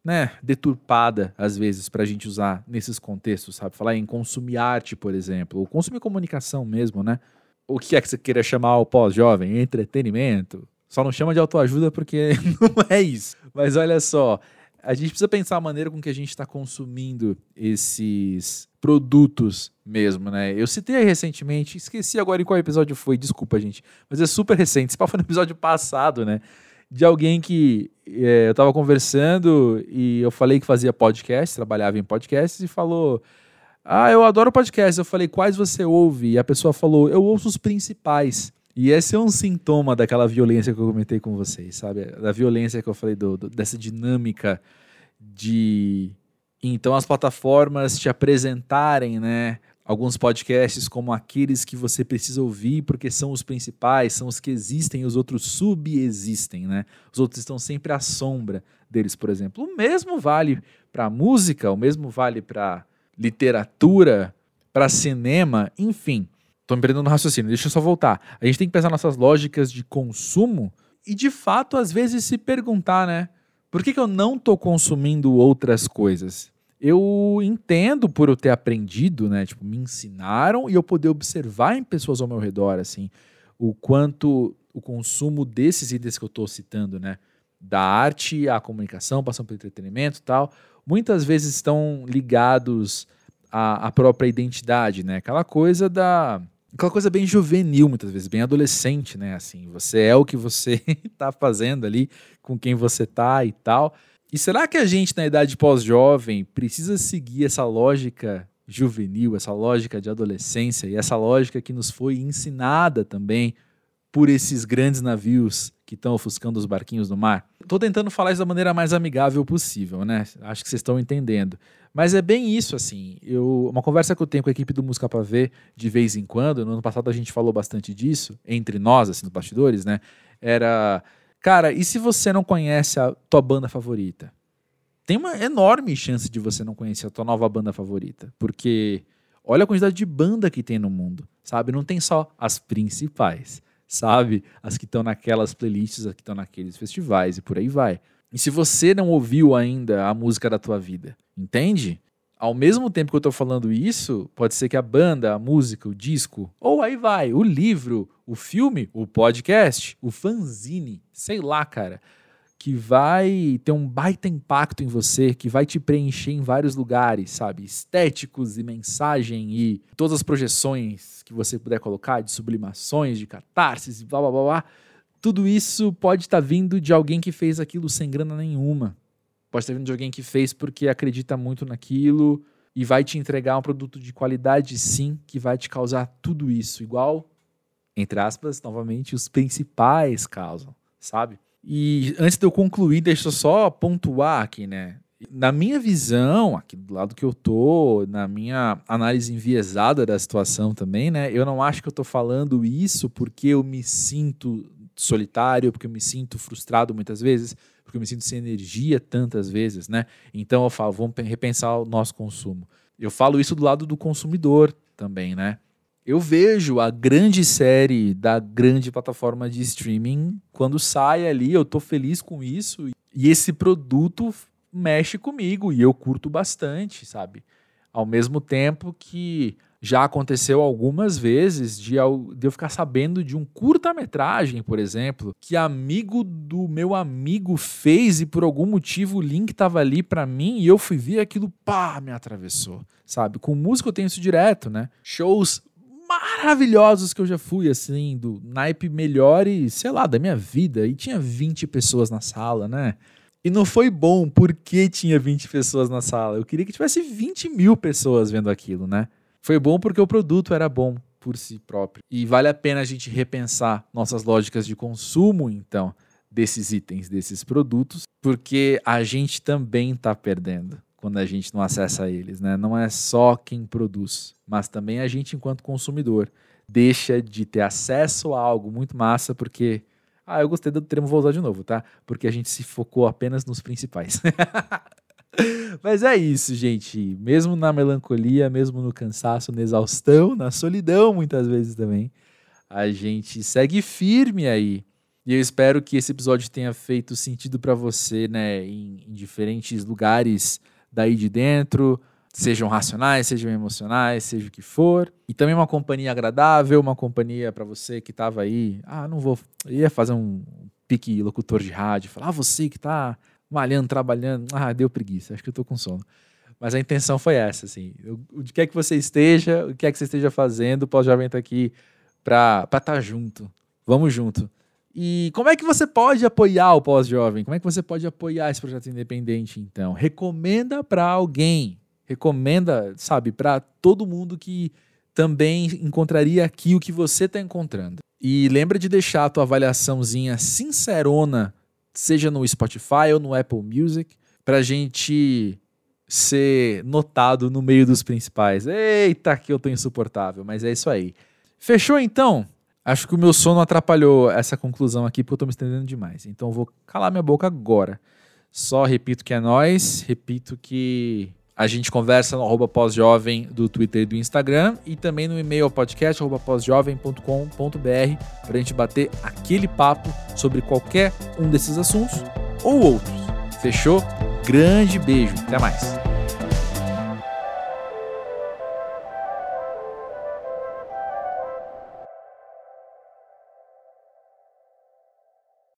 Speaker 1: né, deturpada, às vezes, para a gente usar nesses contextos, sabe? Falar em consumir arte, por exemplo, ou consumir comunicação mesmo, né? O que é que você queira chamar o pós-jovem? Entretenimento. Só não chama de autoajuda porque não é isso. Mas olha só, a gente precisa pensar a maneira com que a gente está consumindo esses produtos mesmo, né? Eu citei recentemente, esqueci agora em qual episódio foi, desculpa, gente, mas é super recente. Esse foi no episódio passado, né? De alguém que é, eu estava conversando e eu falei que fazia podcast, trabalhava em podcasts, e falou: Ah, eu adoro podcast. Eu falei: Quais você ouve? E a pessoa falou: Eu ouço os principais. E esse é um sintoma daquela violência que eu comentei com vocês, sabe? Da violência que eu falei, do, do dessa dinâmica de. Então as plataformas te apresentarem, né? Alguns podcasts como aqueles que você precisa ouvir porque são os principais, são os que existem, os outros subexistem, né? Os outros estão sempre à sombra deles, por exemplo. O mesmo vale para música, o mesmo vale para literatura, para cinema, enfim. Tô me perdendo no raciocínio, deixa eu só voltar. A gente tem que pensar nossas lógicas de consumo e, de fato, às vezes se perguntar, né? Por que, que eu não tô consumindo outras coisas? Eu entendo por eu ter aprendido, né? Tipo, me ensinaram e eu poder observar em pessoas ao meu redor, assim, o quanto o consumo desses itens que eu estou citando, né? Da arte à comunicação, passando pelo entretenimento e tal, muitas vezes estão ligados à, à própria identidade, né? Aquela coisa da. Aquela coisa bem juvenil, muitas vezes, bem adolescente, né? Assim, você é o que você está fazendo ali, com quem você tá e tal. E será que a gente, na idade pós-jovem, precisa seguir essa lógica juvenil, essa lógica de adolescência e essa lógica que nos foi ensinada também por esses grandes navios que estão ofuscando os barquinhos no mar. Estou tentando falar isso da maneira mais amigável possível, né? Acho que vocês estão entendendo. Mas é bem isso, assim. Eu, uma conversa que eu tenho com a equipe do Música para Ver de vez em quando, no ano passado a gente falou bastante disso, entre nós, assim, nos bastidores, né? Era, cara, e se você não conhece a tua banda favorita? Tem uma enorme chance de você não conhecer a tua nova banda favorita, porque olha a quantidade de banda que tem no mundo, sabe? Não tem só as principais sabe? As que estão naquelas playlists, as que estão naqueles festivais e por aí vai. E se você não ouviu ainda a música da tua vida, entende? Ao mesmo tempo que eu estou falando isso, pode ser que a banda, a música, o disco, ou aí vai, o livro, o filme, o podcast, o fanzine, sei lá, cara que vai ter um baita impacto em você, que vai te preencher em vários lugares, sabe? Estéticos e mensagem e todas as projeções que você puder colocar, de sublimações, de catarses blá blá blá blá. Tudo isso pode estar tá vindo de alguém que fez aquilo sem grana nenhuma. Pode estar vindo de alguém que fez porque acredita muito naquilo e vai te entregar um produto de qualidade, sim, que vai te causar tudo isso. Igual, entre aspas, novamente, os principais causam, sabe? E antes de eu concluir, deixa eu só pontuar aqui, né? Na minha visão, aqui do lado que eu tô, na minha análise enviesada da situação também, né? Eu não acho que eu tô falando isso porque eu me sinto solitário, porque eu me sinto frustrado muitas vezes, porque eu me sinto sem energia tantas vezes, né? Então eu falo, vamos repensar o nosso consumo. Eu falo isso do lado do consumidor também, né? eu vejo a grande série da grande plataforma de streaming quando sai ali, eu tô feliz com isso e esse produto mexe comigo e eu curto bastante, sabe? Ao mesmo tempo que já aconteceu algumas vezes de, de eu ficar sabendo de um curta-metragem, por exemplo, que amigo do meu amigo fez e por algum motivo o link tava ali para mim e eu fui ver aquilo, pá, me atravessou, sabe? Com música eu tenho isso direto, né? Shows maravilhosos que eu já fui, assim, do naipe melhor e, sei lá, da minha vida. E tinha 20 pessoas na sala, né? E não foi bom porque tinha 20 pessoas na sala. Eu queria que tivesse 20 mil pessoas vendo aquilo, né? Foi bom porque o produto era bom por si próprio. E vale a pena a gente repensar nossas lógicas de consumo, então, desses itens, desses produtos, porque a gente também está perdendo quando a gente não acessa eles, né? Não é só quem produz, mas também a gente enquanto consumidor deixa de ter acesso a algo muito massa porque ah, eu gostei do termo, vou usar de novo, tá? Porque a gente se focou apenas nos principais. Mas é isso, gente. Mesmo na melancolia, mesmo no cansaço, na exaustão, na solidão, muitas vezes também, a gente segue firme aí. E eu espero que esse episódio tenha feito sentido para você, né, em, em diferentes lugares daí de dentro, sejam racionais, sejam emocionais, seja o que for. E também uma companhia agradável, uma companhia para você que estava aí, ah, não vou, ia fazer um pique locutor de rádio, falar, ah, você que está malhando, trabalhando, ah, deu preguiça, acho que eu estou com sono. Mas a intenção foi essa, assim, o que é que você esteja, o que é que você esteja fazendo, o Pós-Jovem está aqui para estar tá junto. Vamos junto. E como é que você pode apoiar o pós-jovem? Como é que você pode apoiar esse projeto independente, então? Recomenda para alguém. Recomenda, sabe, para todo mundo que também encontraria aqui o que você está encontrando. E lembra de deixar a tua avaliaçãozinha sincerona, seja no Spotify ou no Apple Music, para a gente ser notado no meio dos principais. Eita, que eu tô insuportável, mas é isso aí. Fechou então? Acho que o meu sono atrapalhou essa conclusão aqui porque eu tô me estendendo demais. Então vou calar minha boca agora. Só repito que é nós, repito que A gente conversa no arroba pós-jovem do Twitter e do Instagram e também no e-mail podcast pós-jovem.com.br para a gente bater aquele papo sobre qualquer um desses assuntos ou outros. Fechou? Grande beijo, até mais.